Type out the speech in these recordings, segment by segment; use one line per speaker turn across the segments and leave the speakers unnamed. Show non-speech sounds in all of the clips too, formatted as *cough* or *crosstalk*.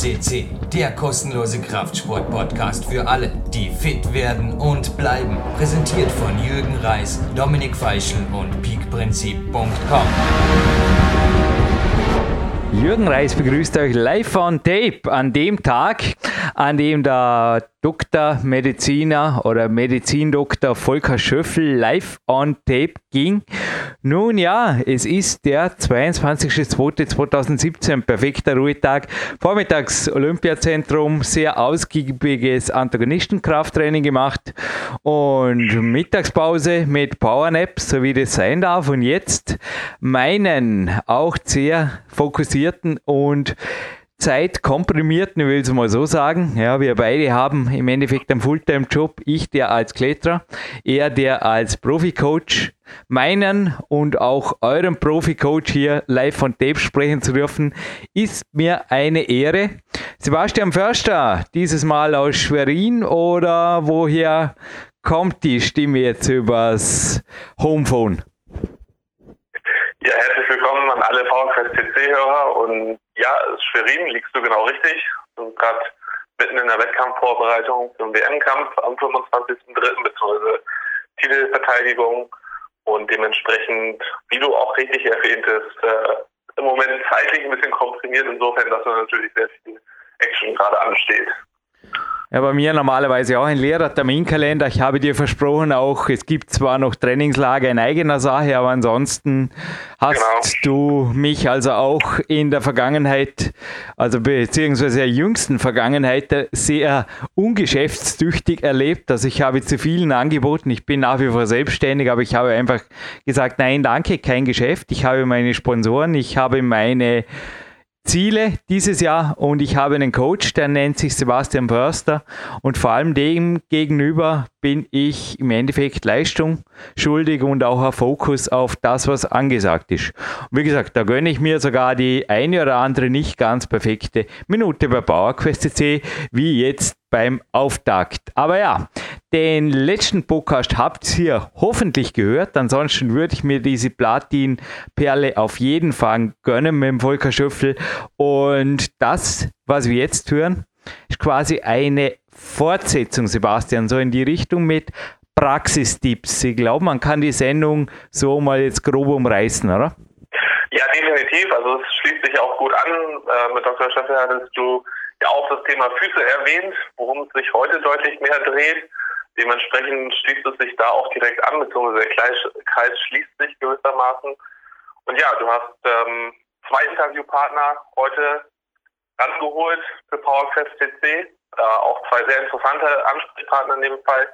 CC, der kostenlose Kraftsport-Podcast für alle, die fit werden und bleiben. Präsentiert von Jürgen Reis, Dominik Feischl und peakprinzip.com.
Jürgen Reis begrüßt euch live on tape an dem Tag, an dem der Doktor, Mediziner oder Medizindoktor Volker Schöffel live on tape ging. Nun ja, es ist der 22.02.2017, perfekter Ruhetag, vormittags Olympiazentrum, sehr ausgiebiges Antagonistenkrafttraining gemacht und Mittagspause mit Powernap, so wie das sein darf. Und jetzt meinen auch sehr fokussierten und zeitkomprimierten, ich will es mal so sagen. Ja, wir beide haben im Endeffekt einen Fulltime-Job. Ich der als Kletterer, er der als Profi-Coach. Meinen und auch euren Profi-Coach hier live von Tape sprechen zu dürfen, ist mir eine Ehre. Sebastian Förster, dieses Mal aus Schwerin oder woher kommt die Stimme jetzt übers Homephone?
Ja, herzlich willkommen an alle CC-Hörer und ja, Schwerin liegst du genau richtig. Wir sind gerade mitten in der Wettkampfvorbereitung zum WM-Kampf am 25.03. bzw. Titelverteidigung und dementsprechend, wie du auch richtig erwähntest, äh, im Moment zeitlich ein bisschen komprimiert, insofern, dass da natürlich sehr viel Action gerade ansteht.
Ja, bei mir normalerweise auch ein leerer Terminkalender. Ich habe dir versprochen, auch es gibt zwar noch Trainingslager in eigener Sache, aber ansonsten hast genau. du mich also auch in der Vergangenheit, also beziehungsweise der jüngsten Vergangenheit, sehr ungeschäftstüchtig erlebt. Also ich habe zu vielen angeboten. Ich bin nach wie vor selbstständig, aber ich habe einfach gesagt, nein, danke, kein Geschäft. Ich habe meine Sponsoren, ich habe meine Ziele dieses Jahr und ich habe einen Coach, der nennt sich Sebastian Förster und vor allem dem gegenüber bin ich im Endeffekt Leistung schuldig und auch ein Fokus auf das, was angesagt ist. Und wie gesagt, da gönne ich mir sogar die eine oder andere nicht ganz perfekte Minute bei PowerQuest C, wie jetzt beim Auftakt. Aber ja, den letzten Podcast habt ihr hoffentlich gehört. Ansonsten würde ich mir diese Platin-Perle auf jeden Fall gönnen mit dem Volker Schöffel. Und das, was wir jetzt hören, ist quasi eine Fortsetzung, Sebastian, so in die Richtung mit Praxistipps. Ich glaube, man kann die Sendung so mal jetzt grob umreißen, oder?
Ja, definitiv. Also es schließt sich auch gut an. Äh, mit Dr. Schöffel hattest du ja auch das Thema Füße erwähnt, worum es sich heute deutlich mehr dreht. Dementsprechend schließt es sich da auch direkt an, beziehungsweise der Kreis schließt sich gewissermaßen. Und ja, du hast ähm, zwei Interviewpartner heute rangeholt für PowerQuest CC. Äh, auch zwei sehr interessante Ansprechpartner in dem Fall.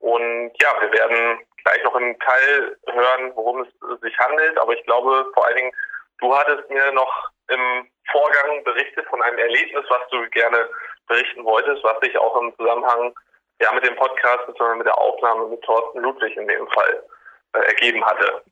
Und ja, wir werden gleich noch im Teil hören, worum es sich handelt. Aber ich glaube, vor allen Dingen, du hattest mir noch im Vorgang berichtet von einem Erlebnis, was du gerne berichten wolltest, was sich auch im Zusammenhang ja, mit dem Podcast sondern mit der Aufnahme mit Thorsten Ludwig in dem Fall äh, ergeben hatte.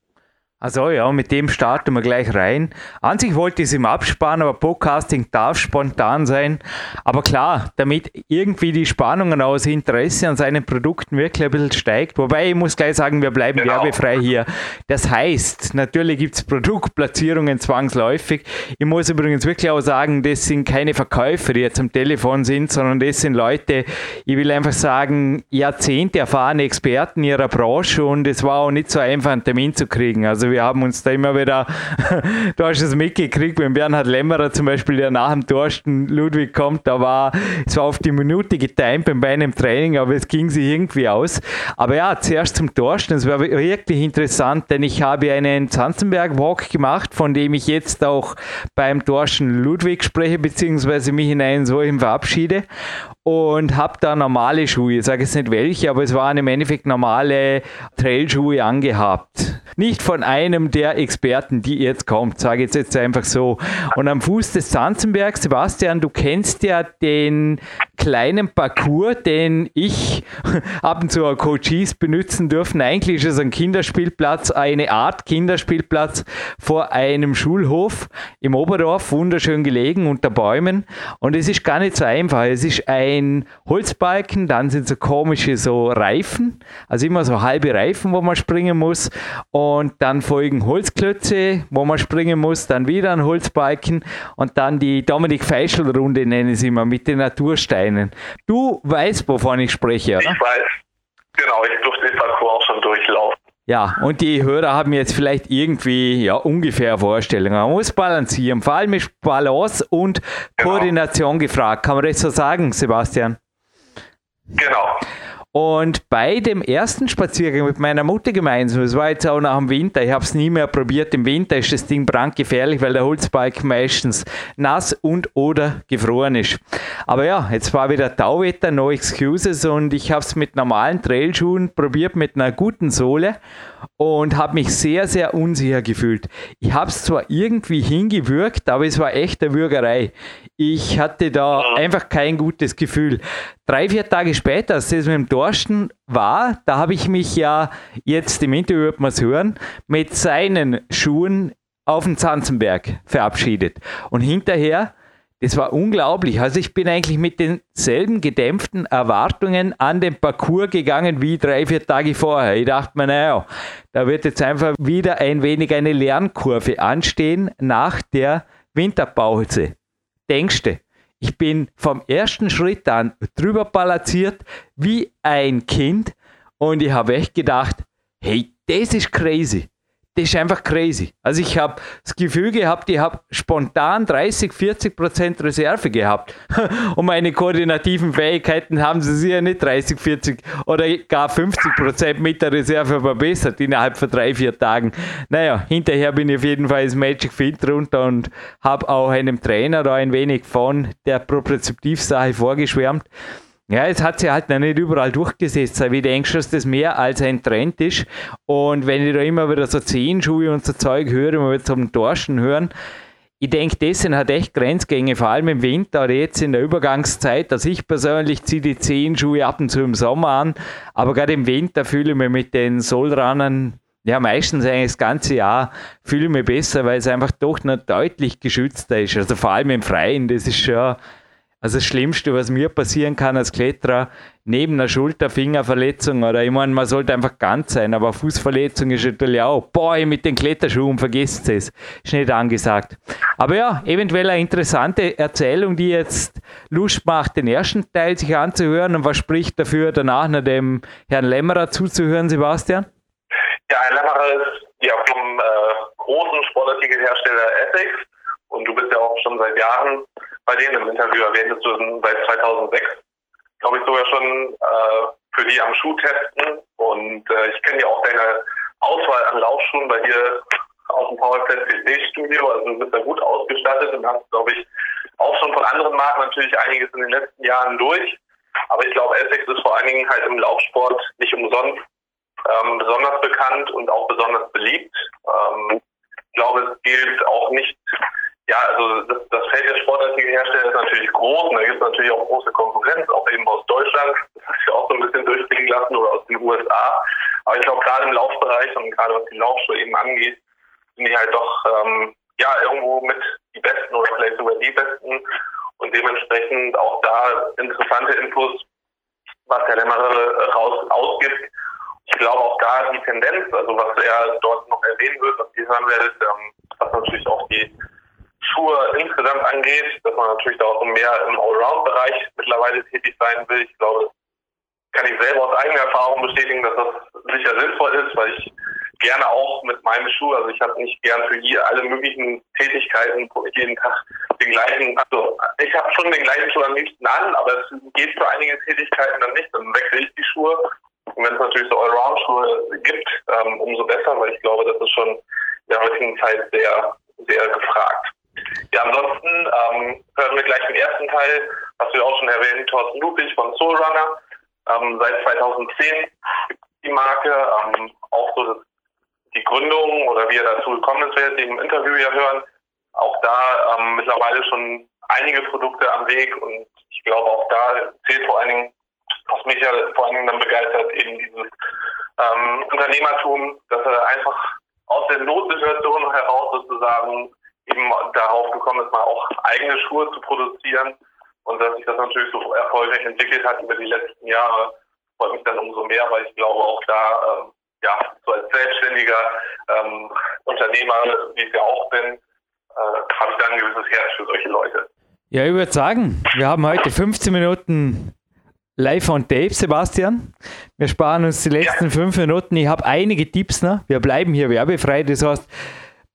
Also ja, mit dem starten wir gleich rein. An sich wollte ich es im Abspann, aber Podcasting darf spontan sein. Aber klar, damit irgendwie die Spannungen aus Interesse an seinen Produkten wirklich ein bisschen steigt. Wobei ich muss gleich sagen, wir bleiben genau. werbefrei hier. Das heißt, natürlich gibt es Produktplatzierungen zwangsläufig. Ich muss übrigens wirklich auch sagen, das sind keine Verkäufer, die jetzt am Telefon sind, sondern das sind Leute, ich will einfach sagen, Jahrzehnte erfahrene Experten ihrer Branche und es war auch nicht so einfach, einen Termin zu kriegen. Also also wir haben uns da immer wieder, *laughs* du hast es mitgekriegt, wenn Bernhard Lämmerer zum Beispiel, der nach dem Thorsten Ludwig kommt, da war, es war auf die Minute getimt bei einem Training, aber es ging sich irgendwie aus. Aber ja, zuerst zum Thorsten, es war wirklich interessant, denn ich habe einen Zanzenberg-Walk gemacht, von dem ich jetzt auch beim Thorsten Ludwig spreche, beziehungsweise mich in einen solchen verabschiede und habe da normale Schuhe, ich sage jetzt nicht welche, aber es waren im Endeffekt normale Trailschuhe angehabt. Nicht von einem der Experten, die jetzt kommt, sage ich jetzt einfach so. Und am Fuß des Zanzenbergs, Sebastian, du kennst ja den kleinen Parcours, den ich *laughs* ab und zu auch Coaches benutzen dürfen. Eigentlich ist es ein Kinderspielplatz, eine Art Kinderspielplatz vor einem Schulhof im Oberdorf, wunderschön gelegen unter Bäumen. Und es ist gar nicht so einfach. Es ist ein Holzbalken, dann sind so komische so Reifen, also immer so halbe Reifen, wo man springen muss. Und dann folgen Holzklötze, wo man springen muss, dann wieder ein Holzbalken und dann die Dominik Feischl Runde nenne ich sie immer mit den Natursteinen. Du weißt, wovon ich spreche,
oder? Ich weiß. Genau, ich durfte den Parcours auch schon durchlaufen.
Ja, und die Hörer haben jetzt vielleicht irgendwie ja, ungefähr Vorstellungen. Man muss balancieren, vor allem ist Balance und genau. Koordination gefragt. Kann man das so sagen, Sebastian?
Genau.
Und bei dem ersten Spaziergang mit meiner Mutter gemeinsam, das war jetzt auch nach dem Winter, ich habe es nie mehr probiert, im Winter ist das Ding brandgefährlich, weil der Holzbalken meistens nass und oder gefroren ist. Aber ja, jetzt war wieder Tauwetter, no excuses und ich habe es mit normalen Trailschuhen probiert, mit einer guten Sohle und habe mich sehr, sehr unsicher gefühlt. Ich habe es zwar irgendwie hingewürgt, aber es war echt eine Würgerei. Ich hatte da einfach kein gutes Gefühl. Drei, vier Tage später, als das mit dem Dorsten war, da habe ich mich ja jetzt im Interview, wird man es hören, mit seinen Schuhen auf den Zanzenberg verabschiedet. Und hinterher das war unglaublich. Also ich bin eigentlich mit denselben gedämpften Erwartungen an den Parcours gegangen wie drei, vier Tage vorher. Ich dachte mir, naja, da wird jetzt einfach wieder ein wenig eine Lernkurve anstehen nach der Winterpause. Denkste, ich bin vom ersten Schritt an drüber balanciert wie ein Kind. Und ich habe echt gedacht, hey, das ist crazy das ist einfach crazy. Also ich habe das Gefühl gehabt, ich habe spontan 30, 40 Prozent Reserve gehabt. *laughs* Und meine koordinativen Fähigkeiten haben sie sicher nicht 30, 40 oder gar 50 Prozent mit der Reserve verbessert innerhalb von drei, vier Tagen. Naja, hinterher bin ich auf jeden Fall ins Magic Fit runter und habe auch einem Trainer da ein wenig von der Propriozeptivsache vorgeschwärmt. Ja, es hat sich halt noch nicht überall durchgesetzt, weil ich denke dass das mehr als ein Trend ist. Und wenn ich da immer wieder so Zehenschuhe und so Zeug höre, wenn wir zum Dorschen hören, ich denke, das sind halt echt Grenzgänge, vor allem im Winter oder jetzt in der Übergangszeit. Also ich persönlich ziehe die Zehenschuhe ab und zu im Sommer an, aber gerade im Winter fühle ich mich mit den Sollrunnern ja, meistens eigentlich das ganze Jahr fühle ich mich besser, weil es einfach doch noch deutlich geschützter ist. Also vor allem im Freien, das ist schon also das Schlimmste, was mir passieren kann als Kletterer, neben einer Schulter-Fingerverletzung oder ich meine, man sollte einfach ganz sein, aber Fußverletzung ist natürlich auch, boah, mit den Kletterschuhen, vergesst es, ist nicht angesagt. Aber ja, eventuell eine interessante Erzählung, die jetzt Lust macht, den ersten Teil sich anzuhören und was spricht dafür, danach noch dem Herrn Lämmerer zuzuhören, Sebastian?
Ja, Herr Lämmerer ist ja vom äh, großen Sportartikelhersteller Essex und du bist ja auch schon seit Jahren bei denen im Interview erwähnt, du seit 2006, glaube ich, sogar schon äh, für die am Schuh testen. Und äh, ich kenne ja auch deine Auswahl an Laufschuhen bei dir aus dem PowerPlus PC Studio. Also du bist da gut ausgestattet und hast, glaube ich, auch schon von anderen Marken natürlich einiges in den letzten Jahren durch. Aber ich glaube, Essex ist vor allen Dingen halt im Laufsport nicht umsonst ähm, besonders bekannt und auch besonders beliebt. Ähm, ich glaube, es gilt auch nicht ja, also das, das Feld der Sportartikelhersteller ist natürlich groß und da gibt es natürlich auch große Konkurrenz, auch eben aus Deutschland. Das hast du auch so ein bisschen durchblicken lassen oder aus den USA. Aber ich glaube, gerade im Laufbereich und gerade was die Laufschuhe eben angeht, sind die halt doch ähm, ja irgendwo mit die Besten oder vielleicht sogar die Besten und dementsprechend auch da interessante Infos, was Herr Lämmerer raus ausgibt. Ich glaube auch da die Tendenz, also was er dort noch erwähnen wird, was ihr hören werdet, ähm, was natürlich auch die Schuhe insgesamt angeht, dass man natürlich da auch mehr im Allround-Bereich mittlerweile tätig sein will. Ich glaube, kann ich selber aus eigener Erfahrung bestätigen, dass das sicher sinnvoll ist, weil ich gerne auch mit meinem Schuh, also ich habe nicht gern für hier alle möglichen Tätigkeiten jeden Tag den gleichen, also ich habe schon den gleichen Schuh am liebsten an, aber es geht für einige Tätigkeiten dann nicht, dann wechsle ich die Schuhe. Und wenn es natürlich so Allround-Schuhe gibt, ähm, umso besser, weil ich glaube, das ist schon in der heutigen Zeit sehr, sehr gefragt. Ja, ansonsten ähm, hören wir gleich im ersten Teil, was wir auch schon erwähnt, Thorsten Ludwig von Soul Runner. Ähm, seit 2010 gibt die Marke ähm, auch so die Gründung oder wie er dazu gekommen ist, werdet ihr im Interview ja hören. Auch da ähm, mittlerweile schon einige Produkte am Weg und ich glaube auch da zählt vor allen Dingen, was mich ja vor allen Dingen dann begeistert, eben dieses ähm, Unternehmertum, dass er einfach aus der Notsituation heraus sozusagen eben darauf gekommen ist, mal auch eigene Schuhe zu produzieren und dass sich das natürlich so erfolgreich entwickelt hat über die letzten Jahre, freut mich dann umso mehr, weil ich glaube, auch da
ja, so als selbstständiger ähm, Unternehmer, wie ich ja auch bin, äh, habe ich da ein gewisses Herz für solche Leute.
Ja, ich würde sagen, wir haben heute 15 Minuten live on tape, Sebastian. Wir sparen uns die letzten ja. fünf Minuten. Ich habe einige Tipps noch. Wir bleiben hier werbefrei. Das heißt,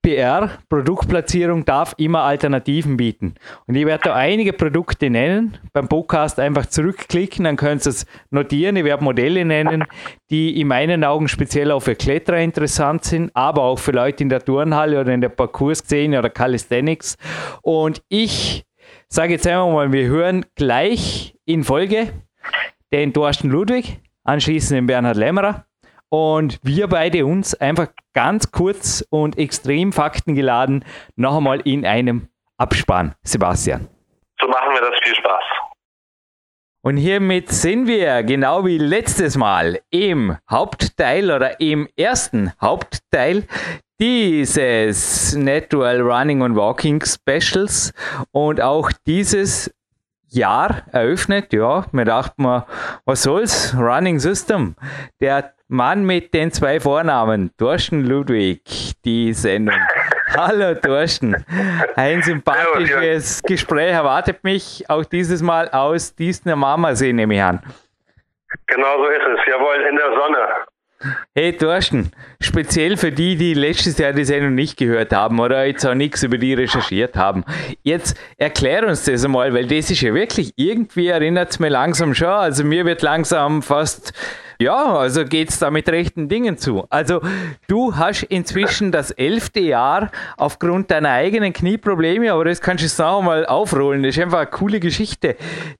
PR, Produktplatzierung, darf immer Alternativen bieten. Und ich werde da einige Produkte nennen. Beim Podcast einfach zurückklicken, dann können Sie es notieren. Ich werde Modelle nennen, die in meinen Augen speziell auch für Kletterer interessant sind, aber auch für Leute in der Turnhalle oder in der Parcours-Szene oder Calisthenics. Und ich sage jetzt einmal mal, wir hören gleich in Folge den Thorsten Ludwig, anschließend den Bernhard Lämmerer und wir beide uns einfach ganz kurz und extrem faktengeladen noch einmal in einem Abspann. Sebastian.
So machen wir das. Viel Spaß.
Und hiermit sind wir, genau wie letztes Mal, im Hauptteil oder im ersten Hauptteil dieses Natural Running und Walking Specials. Und auch dieses Jahr eröffnet, ja, mir dachte man, was soll's, Running System. Der Mann mit den zwei Vornamen, Thorsten Ludwig, die Sendung. *laughs* Hallo Thorsten, ein sympathisches Gespräch erwartet mich auch dieses Mal aus Diesner Marmersee, nehme ich an.
Genau so ist es, jawohl, in der Sonne.
Hey Thorsten, speziell für die, die letztes Jahr die Sendung nicht gehört haben oder jetzt auch nichts über die recherchiert haben. Jetzt erklär uns das einmal, weil das ist ja wirklich, irgendwie erinnert es mir langsam schon, also mir wird langsam fast, ja, also geht es da mit rechten Dingen zu. Also du hast inzwischen das elfte Jahr aufgrund deiner eigenen Knieprobleme, aber das kannst du jetzt mal aufrollen, das ist einfach eine coole Geschichte,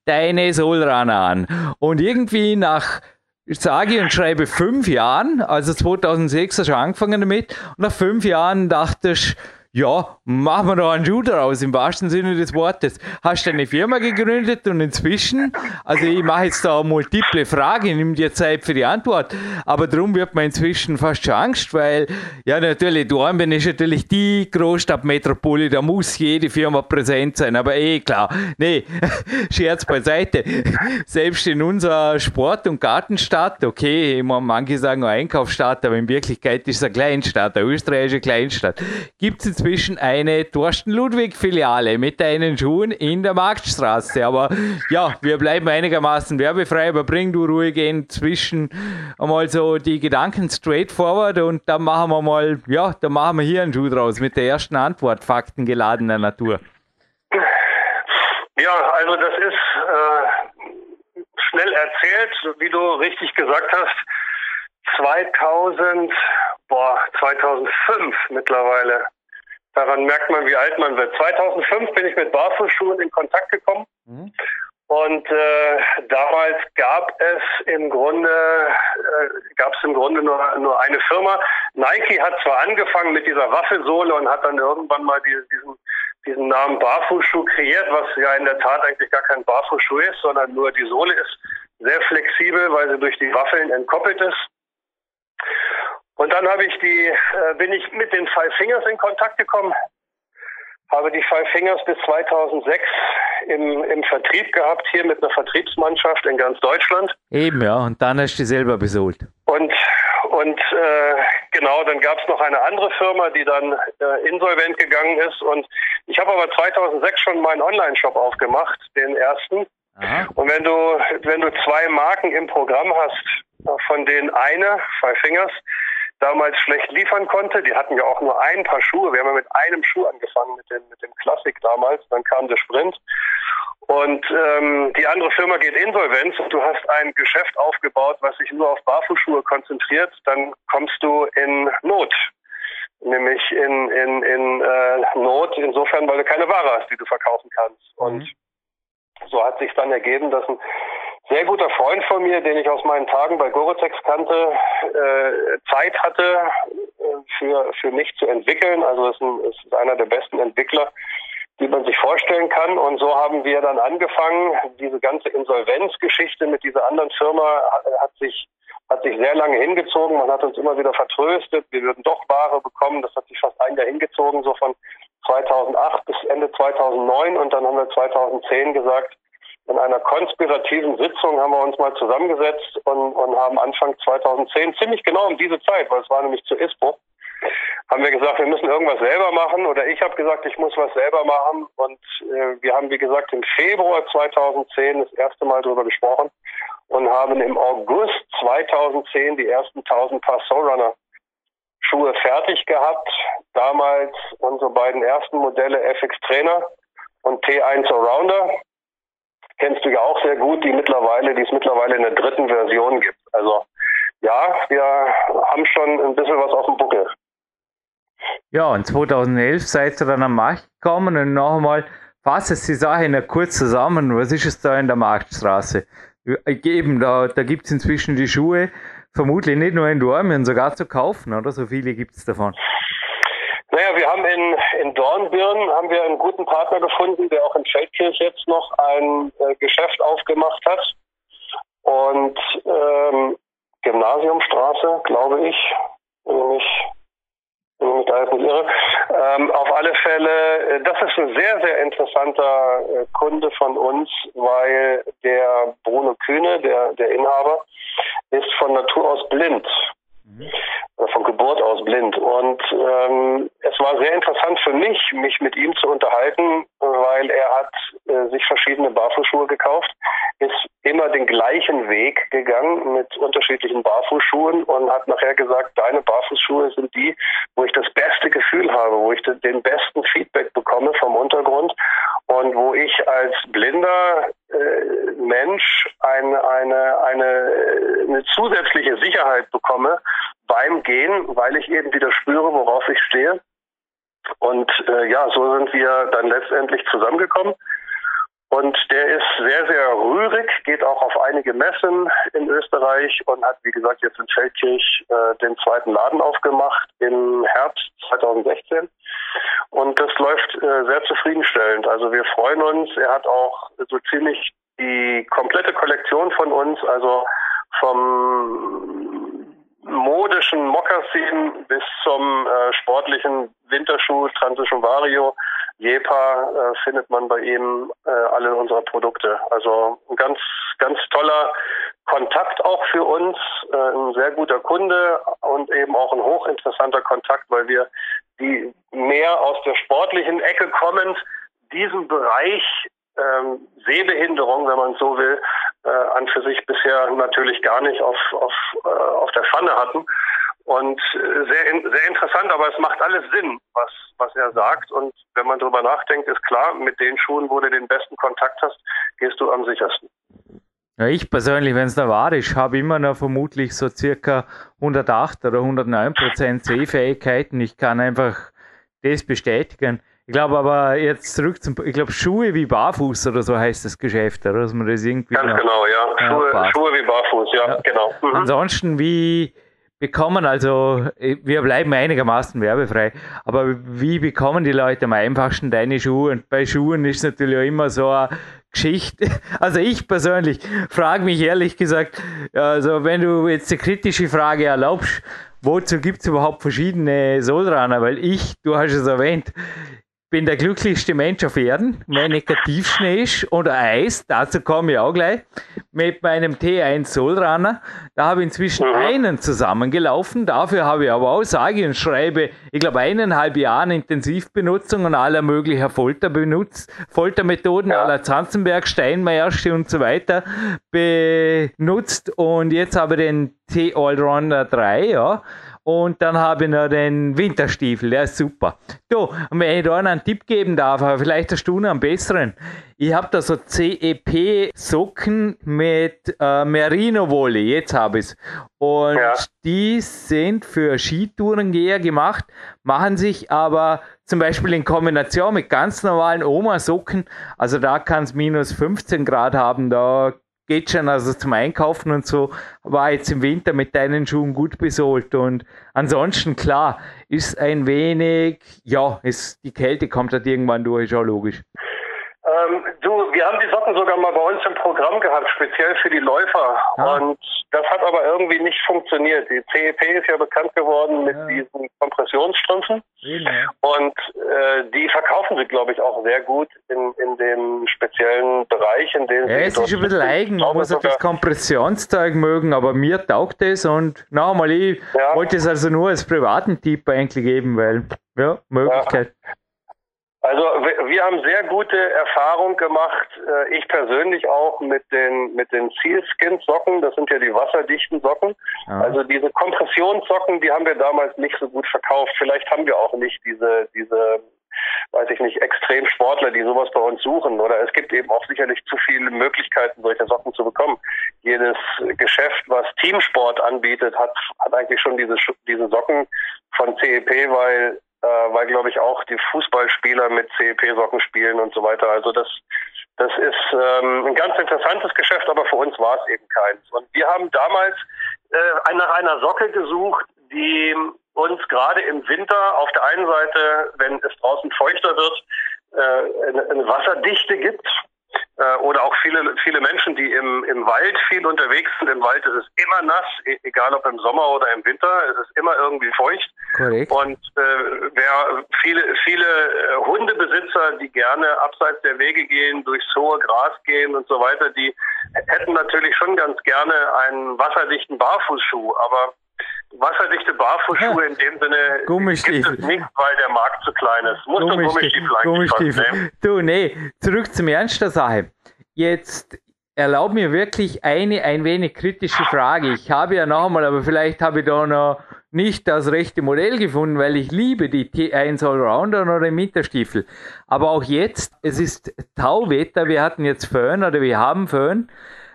deine Soulrunner an. Und irgendwie nach ich sage und schreibe fünf Jahren, also 2006 hast du angefangen damit, und nach fünf Jahren dachte ich, ja, machen wir doch einen Schuh daraus, im wahrsten Sinne des Wortes. Hast du eine Firma gegründet und inzwischen, also ich mache jetzt da multiple Fragen, nimm dir Zeit für die Antwort, aber darum wird man inzwischen fast schon Angst, weil, ja natürlich, Dornbirn ist natürlich die Großstadtmetropole, da muss jede Firma präsent sein, aber eh klar, nee, *laughs* Scherz beiseite. Selbst in unserer Sport- und Gartenstadt, okay, immer manche sagen Einkaufsstadt, aber in Wirklichkeit ist es eine Kleinstadt, eine österreichische Kleinstadt, gibt es inzwischen eine Thorsten Ludwig Filiale mit deinen Schuhen in der Marktstraße. Aber ja, wir bleiben einigermaßen werbefrei, aber bring du ruhig inzwischen einmal so die Gedanken straight forward und dann machen wir mal, ja, dann machen wir hier einen Schuh draus mit der ersten Antwort, faktengeladener Natur.
Ja, also das ist äh, schnell erzählt, wie du richtig gesagt hast. 2000, boah, 2005 mittlerweile. Daran merkt man, wie alt man wird. 2005 bin ich mit Barfußschuhen in Kontakt gekommen. Mhm. Und äh, damals gab es im Grunde äh, gab es im Grunde nur, nur eine Firma. Nike hat zwar angefangen mit dieser Waffelsohle und hat dann irgendwann mal die, diesen diesen Namen Barfußschuh kreiert, was ja in der Tat eigentlich gar kein Barfußschuh ist, sondern nur die Sohle ist sehr flexibel, weil sie durch die Waffeln entkoppelt ist. Und dann habe ich die, äh, bin ich mit den Five Fingers in Kontakt gekommen, habe die Five Fingers bis 2006 im, im Vertrieb gehabt, hier mit einer Vertriebsmannschaft in ganz Deutschland.
Eben, ja, und dann hast du selber besohlt.
Und, und äh, genau, dann gab es noch eine andere Firma, die dann äh, insolvent gegangen ist. Und ich habe aber 2006 schon meinen Online-Shop aufgemacht, den ersten. Aha. Und wenn du, wenn du zwei Marken im Programm hast, von denen eine, Five Fingers, damals schlecht liefern konnte. Die hatten ja auch nur ein paar Schuhe. Wir haben ja mit einem Schuh angefangen, mit dem, mit dem Classic damals. Dann kam der Sprint. Und ähm, die andere Firma geht insolvenz und du hast ein Geschäft aufgebaut, was sich nur auf Barfußschuhe konzentriert, dann kommst du in Not. Nämlich in, in, in äh, Not insofern, weil du keine Ware hast, die du verkaufen kannst. Und mhm. so hat sich dann ergeben, dass ein sehr guter Freund von mir, den ich aus meinen Tagen bei Goretex kannte, äh, Zeit hatte äh, für, für mich zu entwickeln. Also es ist, ein, es ist einer der besten Entwickler, die man sich vorstellen kann. Und so haben wir dann angefangen. Diese ganze Insolvenzgeschichte mit dieser anderen Firma hat, hat sich hat sich sehr lange hingezogen. Man hat uns immer wieder vertröstet. Wir würden doch Ware bekommen. Das hat sich fast ein Jahr hingezogen, so von 2008 bis Ende 2009. Und dann haben wir 2010 gesagt, in einer konspirativen Sitzung haben wir uns mal zusammengesetzt und, und haben Anfang 2010, ziemlich genau um diese Zeit, weil es war nämlich zu ISPO, haben wir gesagt, wir müssen irgendwas selber machen oder ich habe gesagt, ich muss was selber machen und äh, wir haben, wie gesagt, im Februar 2010 das erste Mal darüber gesprochen und haben im August 2010 die ersten 1000 Paar Soulrunner Schuhe fertig gehabt. Damals unsere beiden ersten Modelle FX Trainer und T1 Allrounder. Kennst du ja auch sehr gut, die mittlerweile, die es mittlerweile in der dritten Version gibt. Also ja, wir haben schon ein bisschen was auf dem Buckel.
Ja, und 2011 seid ihr dann am Markt gekommen und noch einmal, fass es die Sache in kurz zusammen. Was ist es da in der Marktstraße? Eben, da, da gibt es inzwischen die Schuhe, vermutlich nicht nur in Dormien, sogar zu kaufen, oder? So viele gibt es davon.
Naja, wir haben in, in Dornbirn haben wir einen guten Partner gefunden, der auch in Feldkirch jetzt noch ein äh, Geschäft aufgemacht hat. Und ähm, Gymnasiumstraße, glaube ich, wenn ich mich mich da jetzt nicht irre. Ähm, auf alle Fälle, äh, das ist ein sehr, sehr interessanter äh, Kunde von uns, weil der Bruno Kühne, der, der Inhaber, ist von Natur aus blind. Mhm. Von Geburt aus blind. Und ähm, es war sehr interessant für mich, mich mit ihm zu unterhalten, weil er hat äh, sich verschiedene Barfußschuhe gekauft, ist immer den gleichen Weg gegangen mit unterschiedlichen Barfußschuhen und hat nachher gesagt, deine Barfußschuhe sind die, wo ich das beste Gefühl habe, wo ich den besten Feedback bekomme vom Untergrund und wo ich als blinder äh, Mensch eine, eine, eine, eine zusätzliche Sicherheit bekomme beim Gehen, weil ich eben wieder spüre, worauf ich stehe. Und äh, ja, so sind wir dann letztendlich zusammengekommen. Und der ist sehr, sehr rührig, geht auch auf einige Messen in Österreich und hat, wie gesagt, jetzt in Feldkirch äh, den zweiten Laden aufgemacht im Herbst 2016. Und das läuft äh, sehr zufriedenstellend. Also wir freuen uns. Er hat auch so ziemlich die komplette Kollektion von uns, also vom modischen Mokassin bis zum äh, sportlichen Winterschuh Transition Vario Jepa äh, findet man bei ihm äh, alle unsere Produkte. Also ein ganz, ganz toller Kontakt auch für uns, äh, ein sehr guter Kunde und eben auch ein hochinteressanter Kontakt, weil wir die mehr aus der sportlichen Ecke kommend diesen Bereich ähm, Sehbehinderung, wenn man so will, äh, an für sich bisher natürlich gar nicht auf, auf, äh, auf der Pfanne hatten. Und äh, sehr, sehr interessant, aber es macht alles Sinn, was, was er sagt. Und wenn man darüber nachdenkt, ist klar, mit den Schuhen, wo du den besten Kontakt hast, gehst du am sichersten.
Ja, ich persönlich, wenn es da war, ich habe immer noch vermutlich so circa 108 oder 109 Prozent Sehfähigkeiten. Ich kann einfach das bestätigen. Ich glaube aber jetzt zurück zum, ich glaube Schuhe wie Barfuß oder so heißt das Geschäft, oder? Dass man das irgendwie.
Ganz genau, ja. Schuhe, Schuhe wie Barfuß, ja, ja. genau.
Mhm. Ansonsten, wie, bekommen, also wir bleiben einigermaßen werbefrei, aber wie bekommen die Leute am einfachsten deine Schuhe? Und bei Schuhen ist natürlich auch immer so eine Geschichte. *laughs* Also ich persönlich frage mich ehrlich gesagt, also wenn du jetzt eine kritische Frage erlaubst, wozu gibt es überhaupt verschiedene Solraner? Weil ich, du hast es erwähnt, bin der glücklichste Mensch auf Erden, wenn Negativschnee ist oder Eis, dazu komme ich auch gleich, mit meinem T1 Solrunner. Da habe ich inzwischen mhm. einen zusammengelaufen, dafür habe ich aber auch sage und schreibe, ich glaube eineinhalb Jahren Intensivbenutzung und aller möglicher Folter benutzt, Foltermethoden ja. aller Zanzenberg, Steinmeiersche und so weiter benutzt und jetzt habe ich den T Allrounder 3, ja, und dann habe ich noch den Winterstiefel, der ist super. Du, und wenn ich da einen Tipp geben darf, aber vielleicht hast du noch einen besseren. Ich habe da so CEP-Socken mit äh, Merino-Wolle, jetzt habe ich es. Und ja. die sind für Skitourengeher gemacht, machen sich aber zum Beispiel in Kombination mit ganz normalen Oma-Socken, also da kann es minus 15 Grad haben, da geht schon, also zum Einkaufen und so, war jetzt im Winter mit deinen Schuhen gut besohlt. Und ansonsten, klar, ist ein wenig, ja, ist, die Kälte kommt halt irgendwann durch, ist auch logisch.
Ähm, du, wir haben die Socken sogar mal bei uns im Programm gehabt, speziell für die Läufer. Ah. Und das hat aber irgendwie nicht funktioniert. Die CEP ist ja bekannt geworden mit ja. diesen Kompressionsstrümpfen. Ja. Und äh, die verkaufen sie, glaube ich, auch sehr gut in, in den speziellen Bereich, in dem
ja, es ist ein bisschen eigen, man muss das Kompressionszeug mögen, aber mir taugt es und nochmal, ich ja. wollte es also nur als privaten Tipp eigentlich geben, weil, ja, Möglichkeit. Ja.
Also wir haben sehr gute Erfahrung gemacht, äh, ich persönlich auch mit den mit den Sealskin Socken, das sind ja die wasserdichten Socken. Ja. Also diese Kompressionssocken, die haben wir damals nicht so gut verkauft. Vielleicht haben wir auch nicht diese diese weiß ich nicht, Extremsportler, die sowas bei uns suchen. Oder es gibt eben auch sicherlich zu viele Möglichkeiten, solche Socken zu bekommen. Jedes Geschäft, was Teamsport anbietet, hat, hat eigentlich schon diese, diese Socken von CEP, weil, äh, weil glaube ich auch die Fußballspieler mit CEP-Socken spielen und so weiter. Also das, das ist ähm, ein ganz interessantes Geschäft, aber für uns war es eben keins. Und wir haben damals äh, nach einer Socke gesucht, die uns gerade im Winter auf der einen Seite, wenn es draußen feuchter wird, äh, eine, eine Wasserdichte gibt. Äh, oder auch viele, viele Menschen, die im, im Wald viel unterwegs sind. Im Wald ist es immer nass, e, egal ob im Sommer oder im Winter. Es ist immer irgendwie feucht.
Korrekt.
Und äh, wer viele, viele äh, Hundebesitzer, die gerne abseits der Wege gehen, durchs hohe Gras gehen und so weiter, die hätten natürlich schon ganz gerne einen wasserdichten Barfußschuh. Aber wasserdichte Barfußschuhe in dem Sinne
Gummistiefel.
gibt es nicht, weil der Markt zu klein ist. Muss
Gummistiefel, Gummistiefel Gummistiefel. Du, nee, zurück zum Ernst der Sache. Jetzt erlaub mir wirklich eine ein wenig kritische Frage. Ich habe ja noch einmal, aber vielleicht habe ich da noch nicht das rechte Modell gefunden, weil ich liebe die T1 Allrounder oder den Winterstiefel. Aber auch jetzt, es ist Tauwetter, wir hatten jetzt Föhn oder wir haben Föhn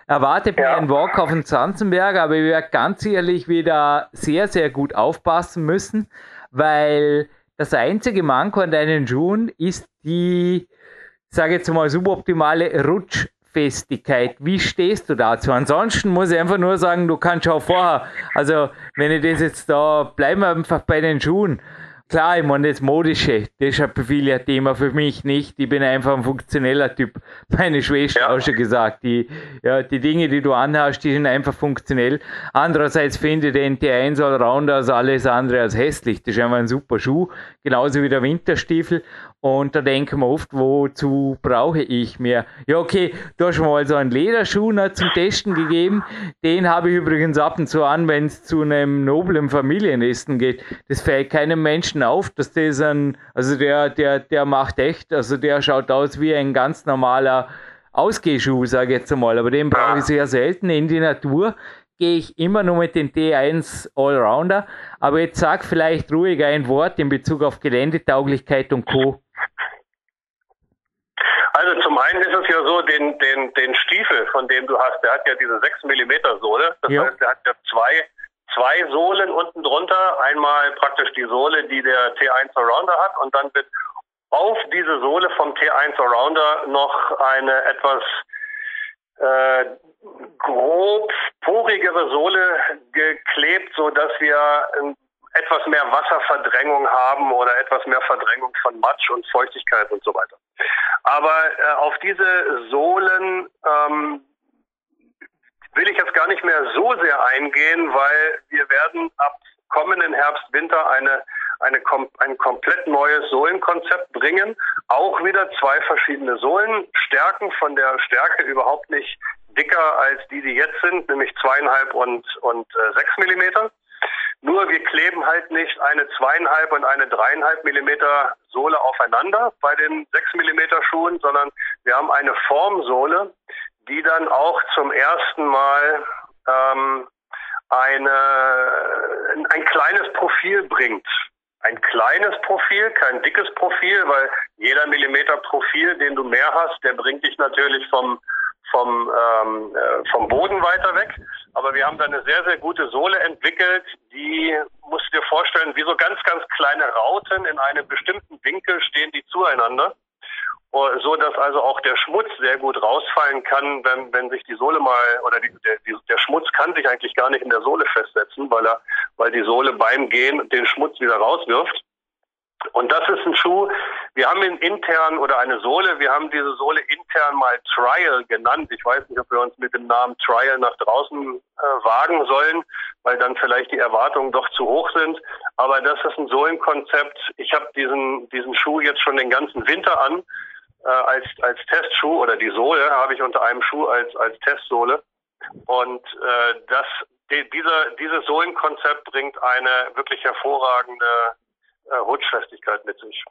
erwartet ja. einen Walk auf den Zanzenberg, aber ich werde ganz ehrlich wieder sehr, sehr gut aufpassen müssen, weil das einzige Manko an deinen Schuhen ist die, sage jetzt mal, suboptimale Rutschfestigkeit. Wie stehst du dazu? Ansonsten muss ich einfach nur sagen, du kannst auch vorher, also wenn ich das jetzt da, bleiben wir einfach bei den Schuhen. Klar, ich meine, das Modische, das ist ein Thema für mich nicht. Ich bin einfach ein funktioneller Typ. *laughs* Meine Schwester ja. auch schon gesagt, die, ja, die Dinge, die du anhast, die sind einfach funktionell. Andererseits finde ich den T1 Allrounder als alles andere als hässlich. Das ist einfach ein super Schuh, genauso wie der Winterstiefel. Und da denken wir oft, wozu brauche ich mehr? Ja, okay, du hast mir mal so einen Lederschuh zum Testen gegeben. Den habe ich übrigens ab und zu an, wenn es zu einem noblen Familienessen geht. Das fällt keinem Menschen auf, dass das ein, also der, der, der macht echt, also der schaut aus wie ein ganz normaler Ausgehschuh, sage ich jetzt einmal. Aber den brauche ich sehr selten in die Natur gehe ich immer nur mit dem T1 Allrounder. Aber jetzt sag vielleicht ruhig ein Wort in Bezug auf Geländetauglichkeit und Co.
Also zum einen ist es ja so, den, den, den Stiefel, von dem du hast, der hat ja diese 6 mm Sohle. Das ja. heißt, der hat ja zwei, zwei Sohlen unten drunter. Einmal praktisch die Sohle, die der T1 Allrounder hat und dann wird auf diese Sohle vom T1 Allrounder noch eine etwas äh, grob porigere Sohle geklebt, so dass wir etwas mehr Wasserverdrängung haben oder etwas mehr Verdrängung von Matsch und Feuchtigkeit und so weiter. Aber äh, auf diese Sohlen ähm, will ich jetzt gar nicht mehr so sehr eingehen, weil wir werden ab kommenden Herbst, Winter eine, eine, ein komplett neues Sohlenkonzept bringen. Auch wieder zwei verschiedene Sohlen, Stärken von der Stärke überhaupt nicht dicker als die, die jetzt sind, nämlich zweieinhalb und, und äh, sechs Millimeter. Nur wir kleben halt nicht eine zweieinhalb und eine dreieinhalb Millimeter Sohle aufeinander bei den sechs Millimeter Schuhen, sondern wir haben eine Formsohle, die dann auch zum ersten Mal ähm, eine, ein kleines Profil bringt. Ein kleines Profil, kein dickes Profil, weil jeder Millimeter Profil, den du mehr hast, der bringt dich natürlich vom vom, ähm, äh, vom Boden weiter weg. Aber wir haben da eine sehr, sehr gute Sohle entwickelt, die, musst du dir vorstellen, wie so ganz, ganz kleine Rauten in einem bestimmten Winkel stehen die zueinander. So dass also auch der Schmutz sehr gut rausfallen kann, wenn, wenn sich die Sohle mal, oder die, der, der Schmutz kann sich eigentlich gar nicht in der Sohle festsetzen, weil er, weil die Sohle beim Gehen den Schmutz wieder rauswirft. Und das ist ein Schuh, wir haben ihn intern oder eine Sohle, wir haben diese Sohle intern mal Trial genannt. Ich weiß nicht, ob wir uns mit dem Namen Trial nach draußen äh, wagen sollen, weil dann vielleicht die Erwartungen doch zu hoch sind. Aber das ist ein Sohlenkonzept. Ich habe diesen, diesen Schuh jetzt schon den ganzen Winter an äh, als, als Testschuh oder die Sohle habe ich unter einem Schuh als, als Testsohle. Und äh, das, die, dieser, dieses Sohlenkonzept bringt eine wirklich hervorragende äh, Rutschfestigkeit mit sich.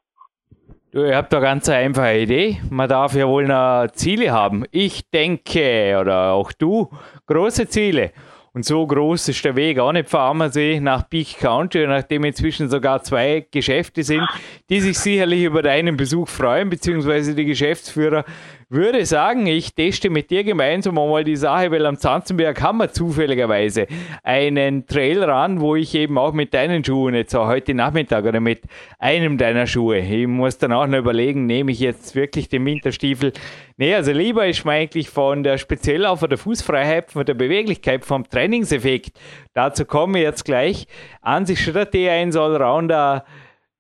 Du, ihr habt eine ganz einfache Idee. Man darf ja wohl noch Ziele haben. Ich denke, oder auch du, große Ziele. Und so groß ist der Weg auch nicht von Ammersee nach Peak County, nachdem inzwischen sogar zwei Geschäfte sind, die sich sicherlich über deinen Besuch freuen, beziehungsweise die Geschäftsführer würde sagen, ich teste mit dir gemeinsam einmal die Sache, weil am Zanzenberg haben wir zufälligerweise einen Trail ran, wo ich eben auch mit deinen Schuhen jetzt auch heute Nachmittag oder mit einem deiner Schuhe, ich muss dann auch noch überlegen, nehme ich jetzt wirklich den Winterstiefel? Nee, also lieber ist mir eigentlich von der speziell auch von der Fußfreiheit, von der Beweglichkeit, vom Trainingseffekt, dazu komme ich jetzt gleich, an sich schon der T1 Allrounder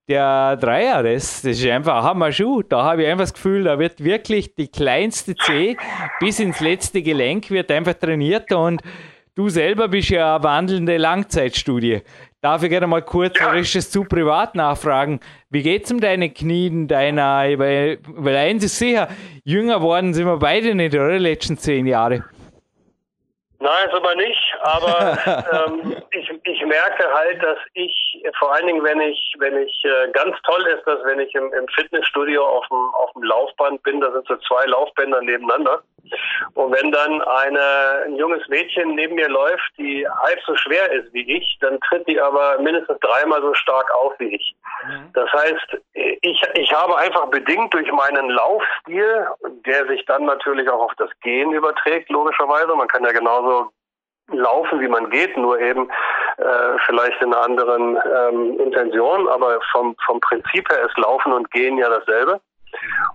der Dreier, das, das ist einfach ein Hammer-Schuh. Da habe ich einfach das Gefühl, da wird wirklich die kleinste C bis ins letzte Gelenk wird einfach trainiert und du selber bist ja eine wandelnde Langzeitstudie. Darf ich gerne mal kurz, ja. ist zu privat nachfragen? Wie geht's um deine Knien, deiner, weil, weil eins ist sicher, jünger worden sind wir beide nicht, oder? Die letzten zehn Jahre.
Nein, ist aber nicht. Aber *laughs* ähm, ich, ich merke halt, dass ich vor allen Dingen, wenn ich, wenn ich äh, ganz toll ist, dass wenn ich im, im Fitnessstudio auf dem, auf dem Laufband bin, da sind so zwei Laufbänder nebeneinander. Und wenn dann eine, ein junges Mädchen neben mir läuft, die halb so schwer ist wie ich, dann tritt die aber mindestens dreimal so stark auf wie ich. Mhm. Das heißt, ich, ich habe einfach bedingt durch meinen Laufstil, der sich dann natürlich auch auf das Gehen überträgt, logischerweise. Man kann ja genauso laufen, wie man geht, nur eben äh, vielleicht in einer anderen ähm, Intention, aber vom, vom Prinzip her ist Laufen und Gehen ja dasselbe.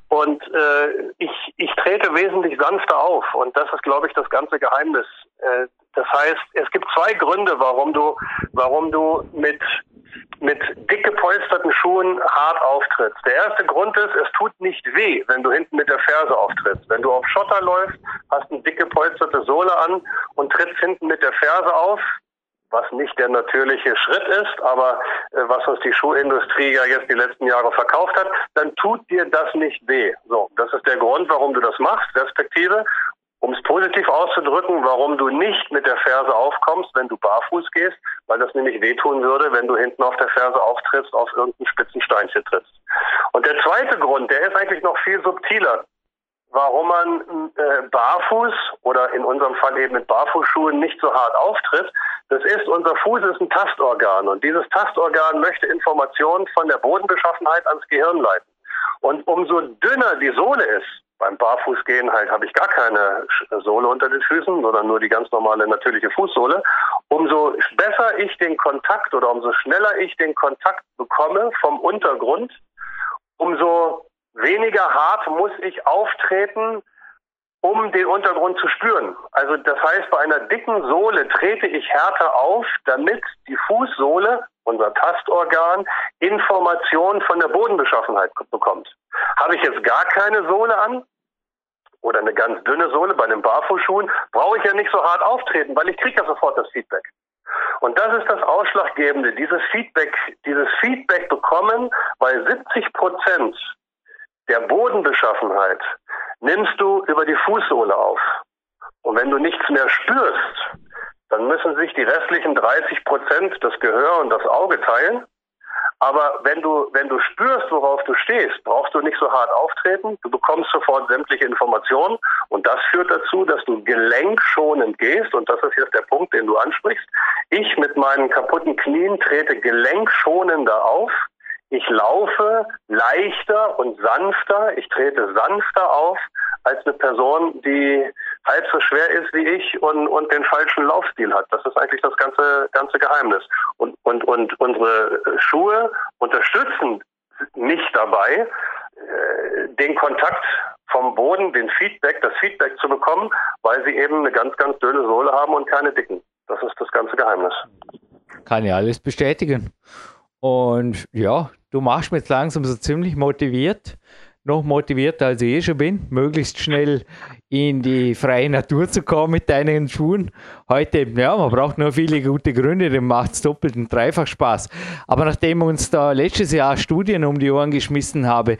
Und äh, ich, ich trete wesentlich sanfter auf und das ist, glaube ich, das ganze Geheimnis. Äh, das heißt, es gibt zwei Gründe, warum du, warum du mit mit dick gepolsterten Schuhen hart auftrittst. Der erste Grund ist, es tut nicht weh, wenn du hinten mit der Ferse auftrittst. Wenn du auf Schotter läufst, hast eine dick gepolsterte Sohle an und trittst hinten mit der Ferse auf, was nicht der natürliche Schritt ist, aber äh, was uns die Schuhindustrie ja jetzt die letzten Jahre verkauft hat, dann tut dir das nicht weh. So, das ist der Grund, warum du das machst, respektive um es positiv auszudrücken, warum du nicht mit der Ferse aufkommst, wenn du barfuß gehst, weil das nämlich wehtun würde, wenn du hinten auf der Ferse auftrittst, auf irgendein spitzen Steinchen trittst. Und der zweite Grund, der ist eigentlich noch viel subtiler, warum man äh, barfuß oder in unserem Fall eben mit Barfußschuhen nicht so hart auftritt. Das ist, unser Fuß ist ein Tastorgan und dieses Tastorgan möchte Informationen von der Bodenbeschaffenheit ans Gehirn leiten. Und umso dünner die Sohle ist, beim Barfußgehen halt habe ich gar keine Sohle unter den Füßen, sondern nur die ganz normale natürliche Fußsohle. Umso besser ich den Kontakt oder umso schneller ich den Kontakt bekomme vom Untergrund, umso weniger hart muss ich auftreten, um den Untergrund zu spüren. Also das heißt, bei einer dicken Sohle trete ich härter auf, damit die Fußsohle, unser Tastorgan, Informationen von der Bodenbeschaffenheit bekommt. Habe ich jetzt gar keine Sohle an, oder eine ganz dünne Sohle bei den Barfußschuhen, brauche ich ja nicht so hart auftreten, weil ich kriege ja sofort das Feedback. Und das ist das Ausschlaggebende, dieses Feedback, dieses Feedback bekommen, weil 70 Prozent der Bodenbeschaffenheit nimmst du über die Fußsohle auf. Und wenn du nichts mehr spürst, dann müssen sich die restlichen 30 Prozent das Gehör und das Auge teilen. Aber wenn du, wenn du spürst, worauf du stehst, brauchst du nicht so hart auftreten. Du bekommst sofort sämtliche Informationen. Und das führt dazu, dass du gelenkschonend gehst. Und das ist jetzt der Punkt, den du ansprichst. Ich mit meinen kaputten Knien trete gelenkschonender auf. Ich laufe leichter und sanfter. Ich trete sanfter auf als eine Person, die halb so schwer ist wie ich und, und den falschen Laufstil hat. Das ist eigentlich das ganze, ganze Geheimnis. Und, und, und unsere Schuhe unterstützen mich dabei, äh, den Kontakt vom Boden, den Feedback, das Feedback zu bekommen, weil sie eben eine ganz, ganz dünne Sohle haben und keine dicken. Das ist das ganze Geheimnis.
Kann ja alles bestätigen. Und ja, du machst mich jetzt langsam so ziemlich motiviert, noch motivierter als ich eh schon bin, möglichst schnell in die freie Natur zu kommen mit deinen Schuhen. Heute, ja, man braucht nur viele gute Gründe, dann macht es doppelt und dreifach Spaß. Aber nachdem uns da letztes Jahr Studien um die Ohren geschmissen habe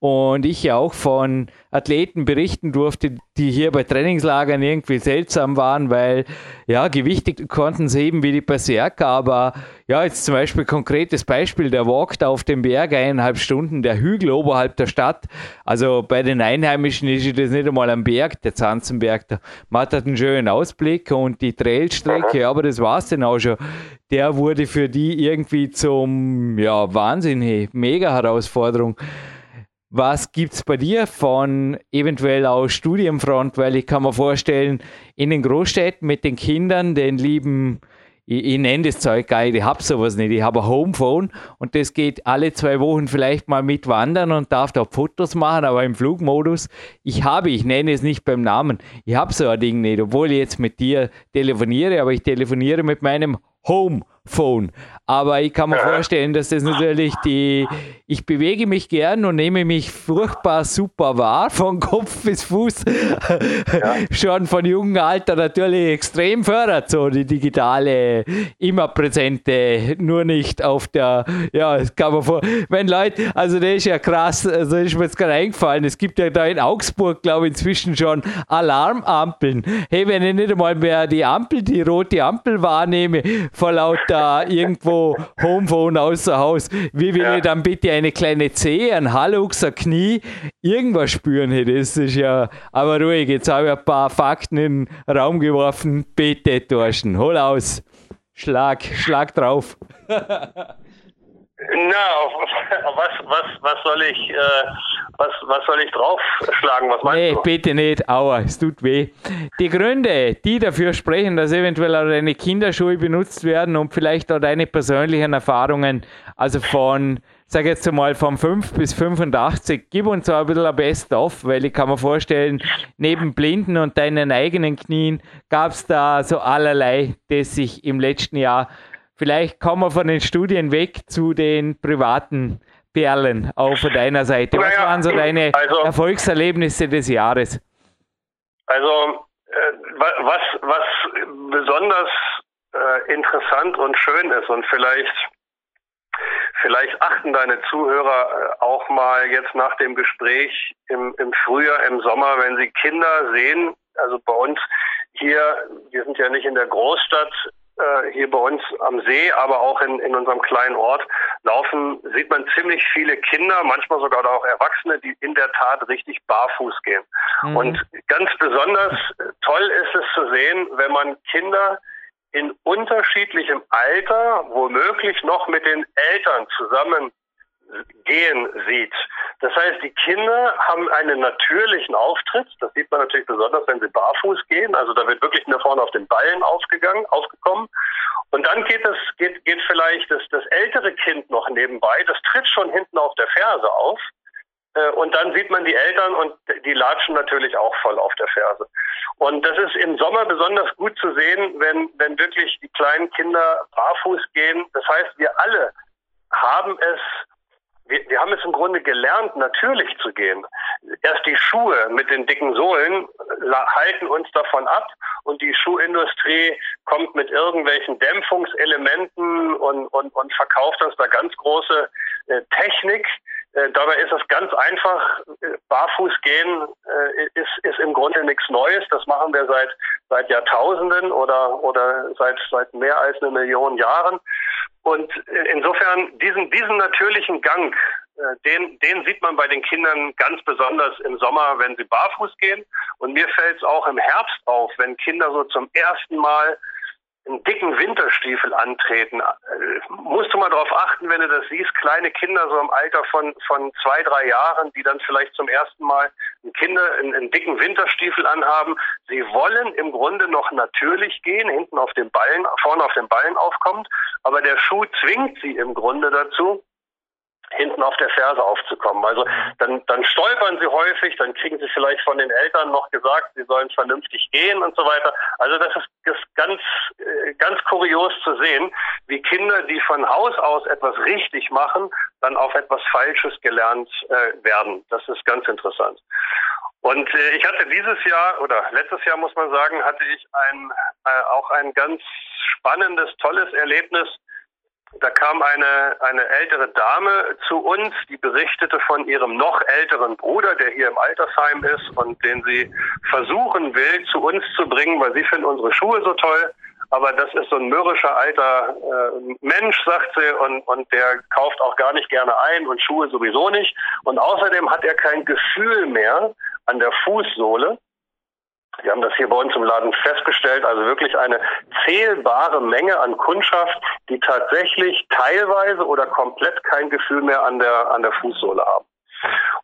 und ich ja auch von Athleten berichten durfte, die hier bei Trainingslagern irgendwie seltsam waren, weil ja, Gewichte konnten sie heben wie die Berserker, aber ja, jetzt zum Beispiel konkretes Beispiel, der walkt auf dem Berg eineinhalb Stunden, der Hügel oberhalb der Stadt, also bei den Einheimischen ist das nicht einmal am Berg, der Zanzenberg, man hat einen schönen Ausblick und die Trailstrecke, aber das war es dann auch schon, der wurde für die irgendwie zum, ja, Wahnsinn, mega Herausforderung. Was gibt es bei dir von eventuell aus Studienfront? Weil ich kann mir vorstellen, in den Großstädten mit den Kindern, den lieben, ich, ich nenne das Zeug gar nicht, ich habe sowas nicht, ich habe ein Homephone und das geht alle zwei Wochen vielleicht mal mit wandern und darf da Fotos machen, aber im Flugmodus, ich habe, ich nenne es nicht beim Namen, ich habe so ein Ding nicht, obwohl ich jetzt mit dir telefoniere, aber ich telefoniere mit meinem Homephone. Aber ich kann mir vorstellen, dass das natürlich die, ich bewege mich gern und nehme mich furchtbar super wahr, *laughs* von Kopf bis Fuß. Ja. Schon von jungem Alter natürlich extrem fördert, so die digitale, immer präsente, nur nicht auf der, ja, das kann man vor, wenn Leute, also das ist ja krass, also ist mir jetzt gerade eingefallen, es gibt ja da in Augsburg, glaube ich, inzwischen schon Alarmampeln. Hey, wenn ich nicht einmal mehr die Ampel, die rote Ampel wahrnehme, vor lauter *laughs* irgendwo Homephone außer Haus. Wie will ja. ich dann bitte eine kleine Zehe, ein Hallux, ein Knie, irgendwas spüren? Hey, das ist ja, aber ruhig, jetzt habe ich ein paar Fakten in den Raum geworfen. Bitte, Torschen, hol aus. Schlag, schlag drauf. *laughs*
Na, *laughs* was, was, was soll ich, äh, was, was soll ich draufschlagen? Was meinst nee, du?
bitte nicht. Aua, es tut weh. Die Gründe, die dafür sprechen, dass eventuell auch deine Kinderschuhe benutzt werden und vielleicht auch deine persönlichen Erfahrungen, also von, sag jetzt mal, von 5 bis 85, gib uns auch ein bisschen ein Best-of, weil ich kann mir vorstellen, neben Blinden und deinen eigenen Knien gab es da so allerlei, das sich im letzten Jahr Vielleicht kommen wir von den Studien weg zu den privaten Perlen auf deiner Seite. Was naja, waren so deine also, Erfolgserlebnisse des Jahres?
Also, äh, was, was besonders äh, interessant und schön ist und vielleicht Vielleicht achten deine Zuhörer äh, auch mal jetzt nach dem Gespräch im, im Frühjahr, im Sommer, wenn sie Kinder sehen. Also bei uns hier, wir sind ja nicht in der Großstadt, äh, hier bei uns am See, aber auch in, in unserem kleinen Ort laufen, sieht man ziemlich viele Kinder, manchmal sogar auch Erwachsene, die in der Tat richtig barfuß gehen. Mhm. Und ganz besonders toll ist es zu sehen, wenn man Kinder in unterschiedlichem Alter, womöglich noch mit den Eltern zusammen gehen sieht. Das heißt, die Kinder haben einen natürlichen Auftritt. Das sieht man natürlich besonders, wenn sie barfuß gehen. Also da wird wirklich nur vorne auf den Ballen aufgegangen, aufgekommen. Und dann geht es, geht, geht vielleicht das, das ältere Kind noch nebenbei. Das tritt schon hinten auf der Ferse auf. Äh, und dann sieht man die Eltern und die latschen natürlich auch voll auf der Ferse. Und das ist im Sommer besonders gut zu sehen, wenn, wenn wirklich die kleinen Kinder barfuß gehen. Das heißt, wir alle haben es wir, wir haben es im Grunde gelernt, natürlich zu gehen. Erst die Schuhe mit den dicken Sohlen halten uns davon ab und die Schuhindustrie kommt mit irgendwelchen Dämpfungselementen und, und, und verkauft uns da ganz große äh, Technik. Äh, dabei ist es ganz einfach, äh, barfuß gehen äh, ist, ist im Grunde nichts Neues. Das machen wir seit, seit Jahrtausenden oder, oder seit, seit mehr als eine Million Jahren. Und äh, insofern diesen, diesen natürlichen Gang, den, den sieht man bei den Kindern ganz besonders im Sommer, wenn sie barfuß gehen. Und mir fällt es auch im Herbst auf, wenn Kinder so zum ersten Mal einen dicken Winterstiefel antreten. Äh, musst du mal darauf achten, wenn du das siehst, kleine Kinder so im Alter von, von zwei, drei Jahren, die dann vielleicht zum ersten Mal einen, Kinder, einen, einen dicken Winterstiefel anhaben. Sie wollen im Grunde noch natürlich gehen, hinten auf den Ballen, vorne auf den Ballen aufkommt, aber der Schuh zwingt sie im Grunde dazu, hinten auf der Ferse aufzukommen. Also dann, dann stolpern sie häufig, dann kriegen sie vielleicht von den Eltern noch gesagt, sie sollen vernünftig gehen und so weiter. Also das ist, ist ganz, äh, ganz kurios zu sehen, wie Kinder, die von Haus aus etwas richtig machen, dann auf etwas Falsches gelernt äh, werden. Das ist ganz interessant. Und äh, ich hatte dieses Jahr oder letztes Jahr muss man sagen, hatte ich ein, äh, auch ein ganz spannendes, tolles Erlebnis da kam eine, eine ältere Dame zu uns, die berichtete von ihrem noch älteren Bruder, der hier im Altersheim ist und den sie versuchen will, zu uns zu bringen, weil sie finden unsere Schuhe so toll. Aber das ist so ein mürrischer alter äh, Mensch, sagt sie, und, und der kauft auch gar nicht gerne ein und Schuhe sowieso nicht. Und außerdem hat er kein Gefühl mehr an der Fußsohle. Wir haben das hier bei uns im Laden festgestellt, also wirklich eine zählbare Menge an Kundschaft, die tatsächlich teilweise oder komplett kein Gefühl mehr an der, an der Fußsohle haben.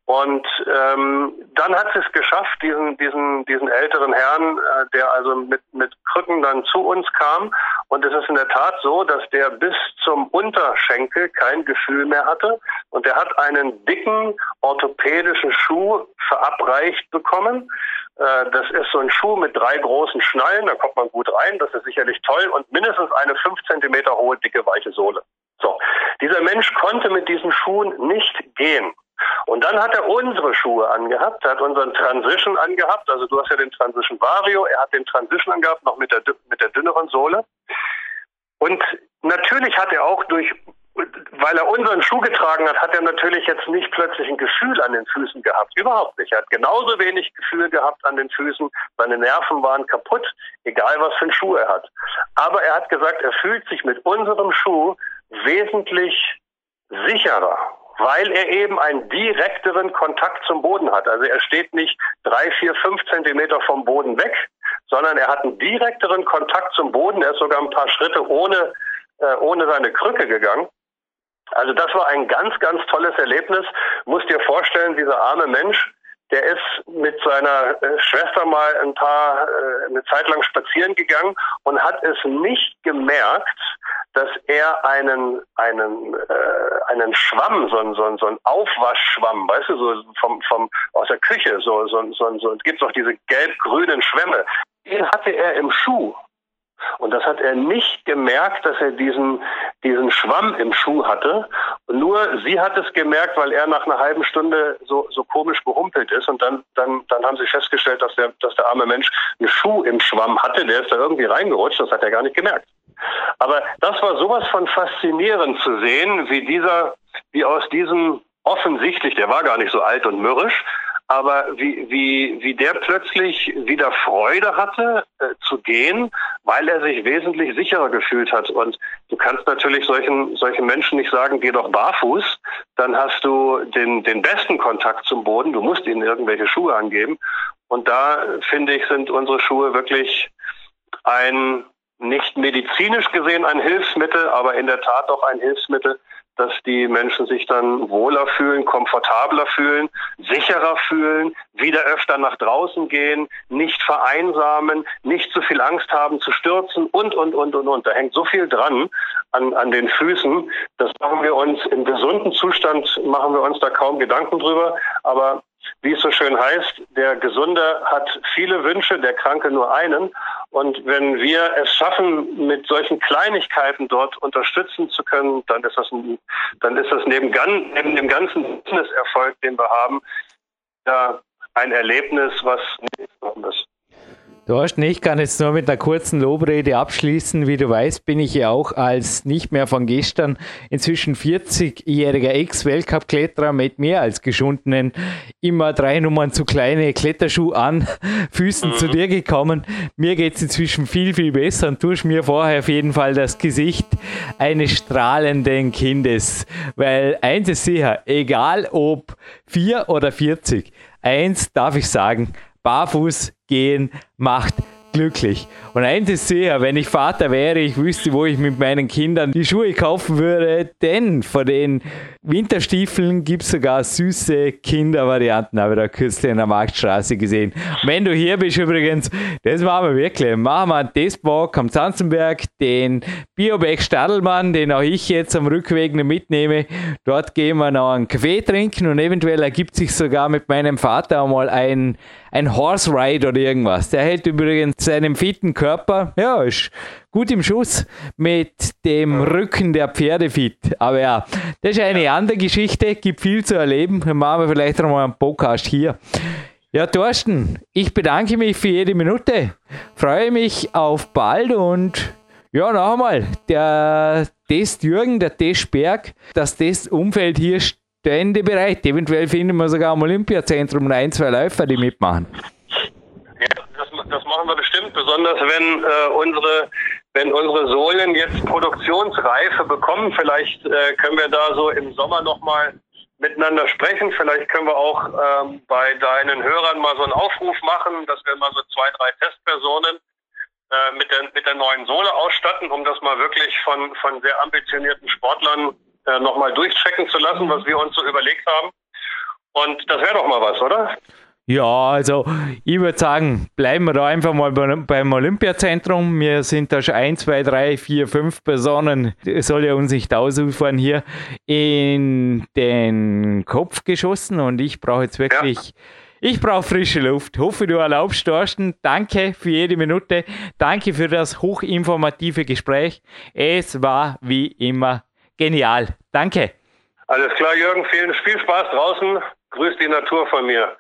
Und ähm, dann hat sie es geschafft, diesen, diesen, diesen älteren Herrn, äh, der also mit, mit Krücken dann zu uns kam. Und es ist in der Tat so, dass der bis zum Unterschenkel kein Gefühl mehr hatte. Und der hat einen dicken orthopädischen Schuh verabreicht bekommen. Äh, das ist so ein Schuh mit drei großen Schnallen, da kommt man gut rein, das ist sicherlich toll und mindestens eine fünf Zentimeter hohe, dicke, weiche Sohle. So, dieser Mensch konnte mit diesen Schuhen nicht gehen. Und dann hat er unsere Schuhe angehabt, hat unseren Transition angehabt, also du hast ja den Transition Vario, er hat den Transition angehabt, noch mit der, mit der dünneren Sohle. Und natürlich hat er auch durch weil er unseren Schuh getragen hat, hat er natürlich jetzt nicht plötzlich ein Gefühl an den Füßen gehabt. Überhaupt nicht. Er hat genauso wenig Gefühl gehabt an den Füßen. Seine Nerven waren kaputt, egal was für einen Schuh er hat. Aber er hat gesagt, er fühlt sich mit unserem Schuh wesentlich sicherer, weil er eben einen direkteren Kontakt zum Boden hat. Also er steht nicht drei, vier, fünf Zentimeter vom Boden weg, sondern er hat einen direkteren Kontakt zum Boden. Er ist sogar ein paar Schritte ohne, äh, ohne seine Krücke gegangen. Also das war ein ganz, ganz tolles Erlebnis. Muss dir vorstellen, dieser arme Mensch, der ist mit seiner äh, Schwester mal ein paar, äh, eine Zeit lang spazieren gegangen und hat es nicht gemerkt, dass er einen, einen, äh, einen Schwamm, so ein, so ein, so ein Aufwaschschwamm, weißt du, so vom, vom, aus der Küche, so, so, so, so gibt es auch diese gelb-grünen Schwämme. Den hatte er im Schuh. Und das hat er nicht gemerkt, dass er diesen, diesen Schwamm im Schuh hatte. nur sie hat es gemerkt, weil er nach einer halben Stunde so, so komisch gehumpelt ist. Und dann, dann, dann haben sie festgestellt, dass der, dass der arme Mensch einen Schuh im Schwamm hatte. Der ist da irgendwie reingerutscht. Das hat er gar nicht gemerkt. Aber das war sowas von faszinierend zu sehen, wie dieser, wie aus diesem offensichtlich, der war gar nicht so alt und mürrisch, aber wie, wie, wie der plötzlich wieder Freude hatte äh, zu gehen, weil er sich wesentlich sicherer gefühlt hat. Und du kannst natürlich solchen, solchen Menschen nicht sagen, geh doch barfuß, dann hast du den, den besten Kontakt zum Boden, du musst ihnen irgendwelche Schuhe angeben. Und da, finde ich, sind unsere Schuhe wirklich ein, nicht medizinisch gesehen ein Hilfsmittel, aber in der Tat doch ein Hilfsmittel, dass die Menschen sich dann wohler fühlen, komfortabler fühlen, sicherer fühlen, wieder öfter nach draußen gehen, nicht vereinsamen, nicht zu viel Angst haben zu stürzen und, und, und, und, und. Da hängt so viel dran an, an den Füßen. Das machen wir uns im gesunden Zustand, machen wir uns da kaum Gedanken drüber. Aber wie es so schön heißt, der Gesunde hat viele Wünsche, der Kranke nur einen. Und wenn wir es schaffen, mit solchen Kleinigkeiten dort unterstützen zu können, dann ist das, ein, dann ist das neben, neben dem ganzen Business-Erfolg, den wir haben, ein Erlebnis, was nicht ist.
Du hast nicht, kann jetzt nur mit einer kurzen Lobrede abschließen. Wie du weißt, bin ich ja auch als nicht mehr von gestern inzwischen 40-jähriger Ex-Weltcup-Kletterer mit mehr als geschundenen, immer drei Nummern zu kleine Kletterschuh an Füßen mhm. zu dir gekommen. Mir geht es inzwischen viel, viel besser und du hast mir vorher auf jeden Fall das Gesicht eines strahlenden Kindes. Weil eins ist sicher, egal ob vier oder 40, eins darf ich sagen, barfuß gehen macht glücklich. Und eins ist sicher, wenn ich Vater wäre, ich wüsste, wo ich mit meinen Kindern die Schuhe kaufen würde, denn von den Winterstiefeln gibt es sogar süße Kindervarianten, habe ich da kürzlich in der Marktstraße gesehen. Und wenn du hier bist übrigens, das machen wir wirklich, machen wir einen Testbock am Zanzenberg, den Biobeck Stadelmann, den auch ich jetzt am Rückweg mitnehme. Dort gehen wir noch einen Kaffee trinken und eventuell ergibt sich sogar mit meinem Vater einmal ein, ein Horse Ride oder irgendwas. Der hält übrigens seinem fitten Körper, ja, ist gut im Schuss mit dem Rücken der Pferde fit. Aber ja, das ist eine andere Geschichte, gibt viel zu erleben. Dann machen wir vielleicht noch mal einen Podcast hier. Ja, Thorsten, ich bedanke mich für jede Minute. Freue mich auf bald und ja, noch einmal, der Test Jürgen, der Testberg, das Testumfeld hier stände bereit. Eventuell finden wir sogar am Olympiazentrum ein, zwei Läufer, die mitmachen.
Ja, das, das machen wir bestimmt, besonders wenn äh, unsere wenn unsere Sohlen jetzt Produktionsreife bekommen. Vielleicht äh, können wir da so im Sommer nochmal miteinander sprechen. Vielleicht können wir auch ähm, bei deinen Hörern mal so einen Aufruf machen, dass wir mal so zwei, drei Testpersonen äh, mit, der, mit der neuen Sohle ausstatten, um das mal wirklich von, von sehr ambitionierten Sportlern äh, nochmal durchchecken zu lassen, was wir uns so überlegt haben. Und das wäre doch mal was, oder?
Ja, also ich würde sagen, bleiben wir da einfach mal beim Olympiazentrum. Wir sind da schon ein, zwei, drei, vier, fünf Personen, es soll ja uns nicht ausufern hier, in den Kopf geschossen und ich brauche jetzt wirklich. Ja. Ich brauche frische Luft. Hoffe, du erlaubst, Thorsten. Danke für jede Minute. Danke für das hochinformative Gespräch. Es war wie immer genial. Danke.
Alles klar, Jürgen. Vielen, viel Spaß draußen. Grüß die Natur von mir.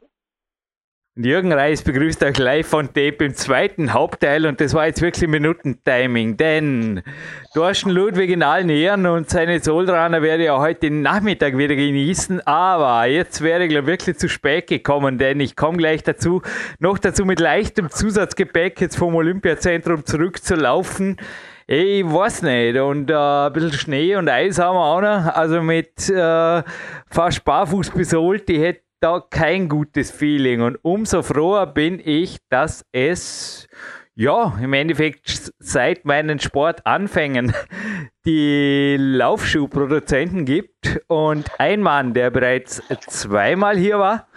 Jürgen Reis begrüßt euch live von Tape im zweiten Hauptteil und das war jetzt wirklich Minutentiming, denn Thorsten Ludwig in allen Ehren und seine Soldraner werde ich auch heute Nachmittag wieder genießen, aber jetzt wäre ich wirklich zu spät gekommen, denn ich komme gleich dazu, noch dazu mit leichtem Zusatzgepäck jetzt vom Olympiazentrum zurückzulaufen. Ich weiß nicht. Und äh, ein bisschen Schnee und Eis haben wir auch noch. Also mit äh, fast barfuß besohlt. Ich hätte da kein gutes Feeling. Und umso froher bin ich, dass es ja, im Endeffekt seit meinen Sportanfängen *laughs* die Laufschuhproduzenten gibt. Und ein Mann, der bereits zweimal hier war,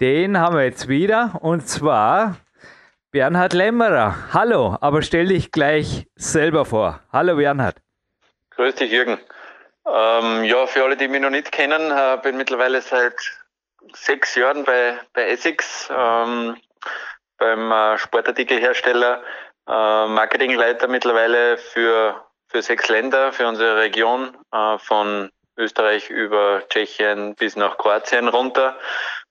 den haben wir jetzt wieder. Und zwar Bernhard Lämmerer. Hallo, aber stell dich gleich selber vor. Hallo Bernhard.
Grüß dich, Jürgen. Ähm, ja, für alle, die mich noch nicht kennen, äh, bin mittlerweile seit sechs Jahren bei, bei Essex, ähm, beim äh, Sportartikelhersteller, äh, Marketingleiter mittlerweile für, für sechs Länder, für unsere Region, äh, von Österreich über Tschechien bis nach Kroatien runter.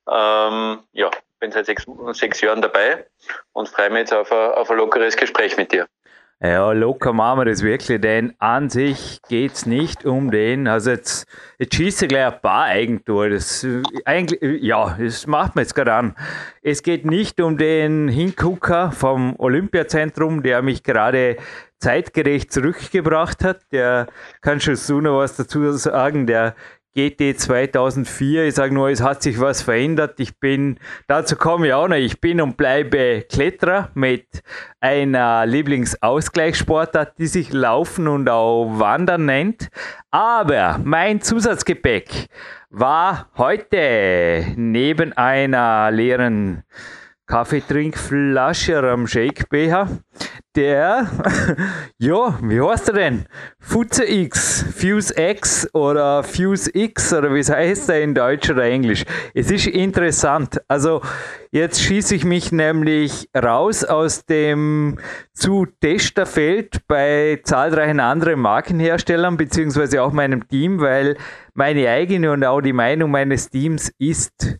Ähm, ja, bin seit sechs, sechs Jahren dabei und freue mich jetzt auf ein, auf ein lockeres Gespräch mit dir.
Ja, locker machen wir das wirklich, denn an sich geht es nicht um den, also jetzt, jetzt schießt er gleich ein paar Eigentor, das eigentlich, ja, das macht man jetzt gerade an. Es geht nicht um den Hingucker vom Olympiazentrum, der mich gerade zeitgerecht zurückgebracht hat, der kann schon so noch was dazu sagen, der GT 2004. Ich sage nur, es hat sich was verändert. Ich bin, dazu komme ich auch noch, ich bin und bleibe Kletterer mit einer Lieblingsausgleichssportart, die sich Laufen und auch Wandern nennt. Aber mein Zusatzgepäck war heute neben einer leeren Kaffeetrinkflasche oder am Shakebecher der, *laughs* ja, wie heißt er denn? Fuse X, Fuse X oder Fuse X oder wie heißt er in Deutsch oder Englisch? Es ist interessant. Also jetzt schieße ich mich nämlich raus aus dem zu Testerfeld bei zahlreichen anderen Markenherstellern beziehungsweise auch meinem Team, weil meine eigene und auch die Meinung meines Teams ist,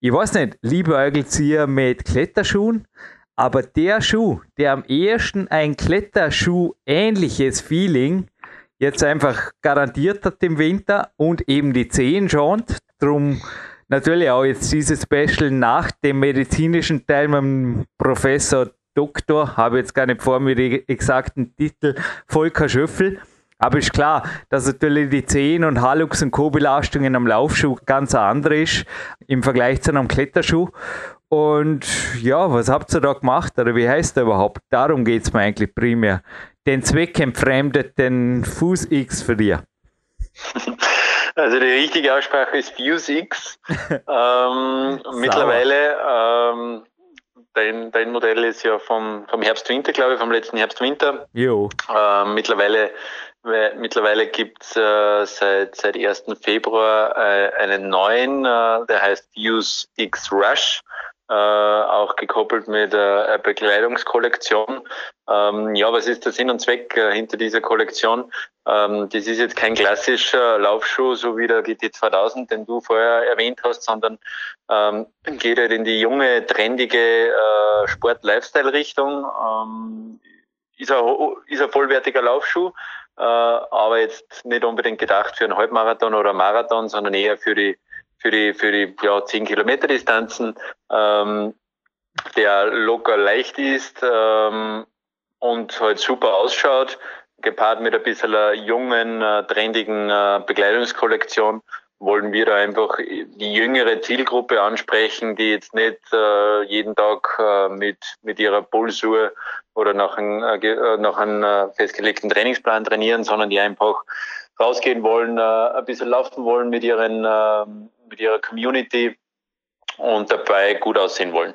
ich weiß nicht, Liebäugelzieher mit Kletterschuhen, aber der Schuh, der am ehesten ein Kletterschuh ähnliches Feeling jetzt einfach garantiert hat im Winter und eben die Zehen schont, drum natürlich auch jetzt dieses Special nach dem medizinischen Teil mit dem Professor Doktor, habe jetzt gar nicht vor mir den exakten Titel, Volker Schöffel. Aber ist klar, dass natürlich die Zehen und Halux und Co-Belastungen am Laufschuh ganz andere ist im Vergleich zu einem Kletterschuh. Und ja, was habt ihr da gemacht oder wie heißt der überhaupt? Darum geht es mir eigentlich primär. Den Zweck entfremdet den Fuß X für dir. *laughs*
Also die richtige Aussprache ist Fuse X. *laughs* ähm, mittlerweile, ähm, dein, dein Modell ist ja vom, vom Herbst-Winter, glaube ich, vom letzten Herbst-Winter.
Jo.
Ähm, mittlerweile Mittlerweile gibt es äh, seit, seit 1. Februar äh, einen neuen, äh, der heißt Fuse X Rush äh, auch gekoppelt mit äh, einer Bekleidungskollektion. Ähm, ja, was ist der Sinn und Zweck äh, hinter dieser Kollektion? Ähm, das ist jetzt kein klassischer Laufschuh, so wie der GT 2000, den du vorher erwähnt hast, sondern ähm, geht halt in die junge, trendige Sport-Lifestyle-Richtung. Ähm, ist, ist ein vollwertiger Laufschuh, aber jetzt nicht unbedingt gedacht für einen Halbmarathon oder Marathon, sondern eher für die für die für die ja, 10 Kilometer Distanzen, ähm, der locker leicht ist ähm, und halt super ausschaut, gepaart mit ein bisschen einer jungen, äh, trendigen äh, Bekleidungskollektion wollen wir da einfach die jüngere Zielgruppe ansprechen, die jetzt nicht äh, jeden Tag äh, mit, mit ihrer Pulsuhr oder nach einem, äh, äh, nach einem äh, festgelegten Trainingsplan trainieren, sondern die einfach rausgehen wollen, ein bisschen laufen wollen mit, ihren, äh, mit ihrer Community und dabei gut aussehen wollen.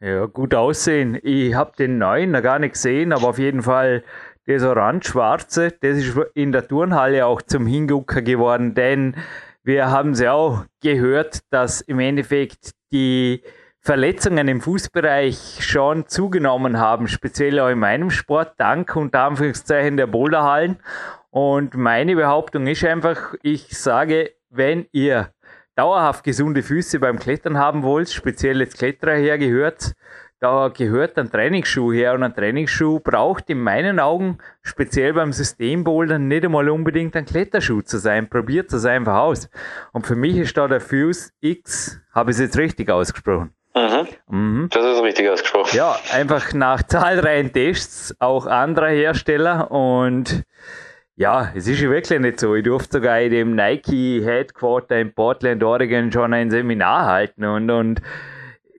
Ja, gut aussehen. Ich habe den neuen noch gar nicht gesehen, aber auf jeden Fall das orange-schwarze, das ist in der Turnhalle auch zum Hingucker geworden, denn wir haben es ja auch gehört, dass im Endeffekt die Verletzungen im Fußbereich schon zugenommen haben, speziell auch in meinem Sport, dank unter Anführungszeichen der Boulderhallen. Und meine Behauptung ist einfach, ich sage, wenn ihr dauerhaft gesunde Füße beim Klettern haben wollt, speziell jetzt Kletterer hergehört, da gehört ein Trainingsschuh her und ein Trainingsschuh braucht in meinen Augen, speziell beim Systembouldern, nicht einmal unbedingt ein Kletterschuh zu sein. Probiert es einfach aus. Und für mich ist da der Fuse X, habe ich es jetzt richtig ausgesprochen?
Mhm. Mhm. Das ist richtig ausgesprochen.
Ja, einfach nach zahlreichen Tests auch anderer Hersteller und ja, es ist ja wirklich nicht so. Ich durfte sogar in dem Nike Headquarter in Portland, Oregon schon ein Seminar halten und, und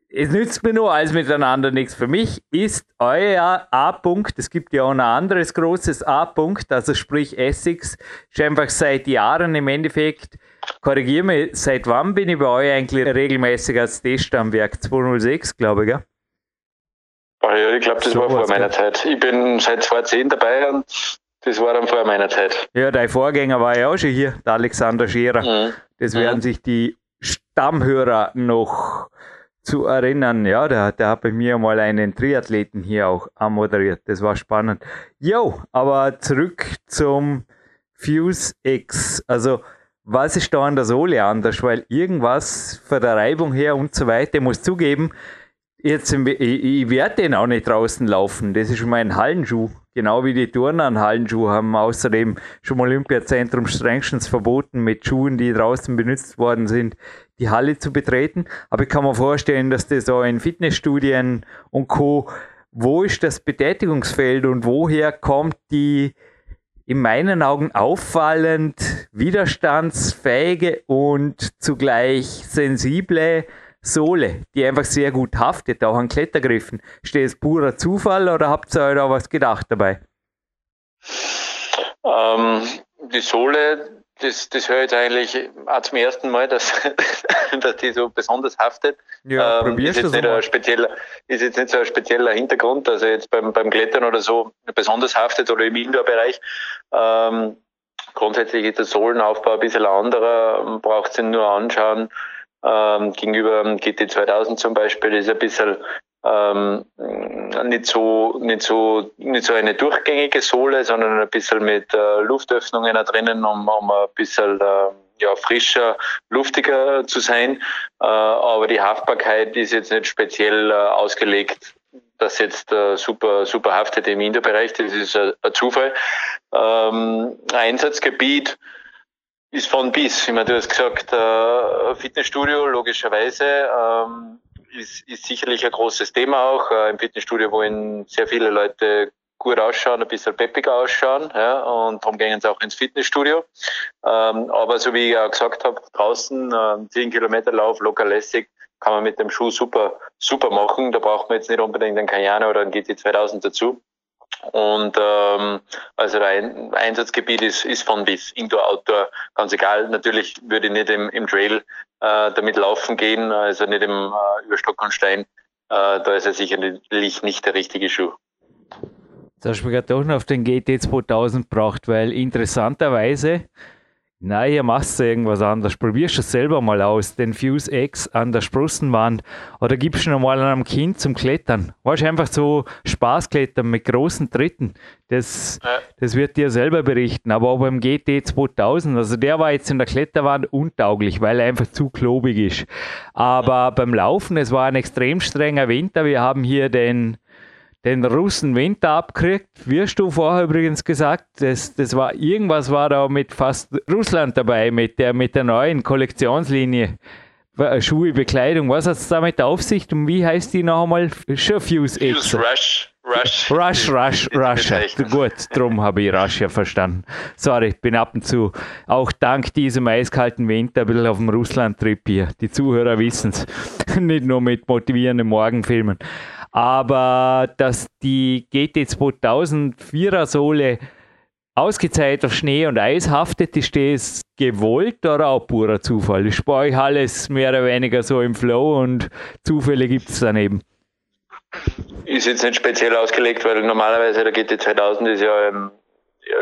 es nützt mir nur alles miteinander nichts. Für mich ist euer A-Punkt, es gibt ja auch ein anderes großes A-Punkt, also sprich Essex, ist einfach seit Jahren im Endeffekt, korrigiere mich, seit wann bin ich bei euch eigentlich regelmäßig als Test am Werk? 206, glaube ich, gell?
Oh ja, ich glaube, das so war vor meiner Zeit. Ich bin seit 2010 dabei und das war dann vor meiner Zeit.
Ja, dein Vorgänger war ja auch schon hier, der Alexander Scherer. Mhm. Das werden mhm. sich die Stammhörer noch zu erinnern. Ja, der, der hat bei mir mal einen Triathleten hier auch moderiert. Das war spannend. Jo, aber zurück zum Fuse X. Also, was ist da an der Sohle anders? Weil irgendwas von der Reibung her und so weiter, ich muss zugeben, jetzt, ich, ich werde den auch nicht draußen laufen. Das ist mein Hallenschuh. Genau wie die Turner einen Hallenschuh haben. Außerdem schon im Olympiazentrum strengstens verboten, mit Schuhen, die draußen benutzt worden sind, die Halle zu betreten. Aber ich kann mir vorstellen, dass das auch in Fitnessstudien und Co. Wo ist das Betätigungsfeld und woher kommt die in meinen Augen auffallend widerstandsfähige und zugleich sensible Sohle, die einfach sehr gut haftet, auch an Klettergriffen. Steht es purer Zufall oder habt ihr euch da was gedacht dabei?
Ähm, die Sohle das, das höre ich jetzt eigentlich auch zum ersten Mal, dass, *laughs* dass die so besonders haftet.
Ja, ähm,
ist, jetzt nicht ein spezieller, ist jetzt nicht so ein spezieller Hintergrund, also jetzt beim, beim Klettern oder so besonders haftet oder im Indoor-Bereich. Ähm, grundsätzlich ist der Sohlenaufbau ein bisschen anderer, braucht es ihn nur anschauen. Ähm, gegenüber GT 2000 zum Beispiel ist ein bisschen ähm, nicht so nicht so nicht so eine durchgängige Sohle, sondern ein bisschen mit äh, Luftöffnungen da drinnen, um, um ein bisschen äh, ja, frischer, luftiger zu sein. Äh, aber die Haftbarkeit ist jetzt nicht speziell äh, ausgelegt, dass jetzt äh, super super haftet im Indoor-Bereich. Das ist ein Zufall. Ähm, Einsatzgebiet ist von bis. Ich meine, du hast gesagt, äh, Fitnessstudio, logischerweise. Ähm, ist, ist sicherlich ein großes Thema auch. Äh, Im Fitnessstudio wollen sehr viele Leute gut ausschauen, ein bisschen peppiger ausschauen, ja, und darum gehen sie auch ins Fitnessstudio. Ähm, aber so wie ich auch gesagt habe, draußen äh, 10 Kilometer Lauf, locker lässig, kann man mit dem Schuh super, super machen. Da braucht man jetzt nicht unbedingt einen Cayenne oder einen GT 2000 dazu. Und ähm, also der Einsatzgebiet ist, ist von bis Indoor, Outdoor, ganz egal. Natürlich würde ich nicht im, im Trail äh, damit laufen gehen, also nicht im äh, Überstock und Stein. Äh, da ist er sicherlich nicht der richtige Schuh.
Da hast du mich gerade doch noch auf den GT 2000 gebracht, weil interessanterweise Nein, ihr macht irgendwas anderes. Probierst es selber mal aus, den Fuse X an der Sprossenwand oder gibst du noch mal einem Kind zum Klettern. Weißt einfach so Spaßklettern mit großen Tritten. Das, ja. das wird dir selber berichten. Aber auch beim GT 2000, also der war jetzt in der Kletterwand untauglich, weil er einfach zu klobig ist. Aber beim Laufen, es war ein extrem strenger Winter. Wir haben hier den den Russen Winter abkriegt. Wirst du vorher übrigens gesagt, das, das war irgendwas war da mit fast Russland dabei, mit der, mit der neuen Kollektionslinie. Schuhe, Bekleidung, was hat es damit auf sich und wie heißt die noch einmal?
Fuse X. Rush.
Rush. Rush, Rush, Rush. Gut, darum habe ich Rush ja verstanden. Sorry, ich bin ab und zu auch dank diesem eiskalten Winter ein bisschen auf dem Russland-Trip hier. Die Zuhörer wissen es. *laughs* Nicht nur mit motivierenden Morgenfilmen. Aber dass die GT 2004er Sohle ausgezeichnet auf Schnee und Eis haftet, ist das gewollt oder auch purer Zufall? Ist bei euch alles mehr oder weniger so im Flow und Zufälle gibt es daneben?
Ist jetzt nicht speziell ausgelegt, weil normalerweise der GT 2000 ist ja ein ja,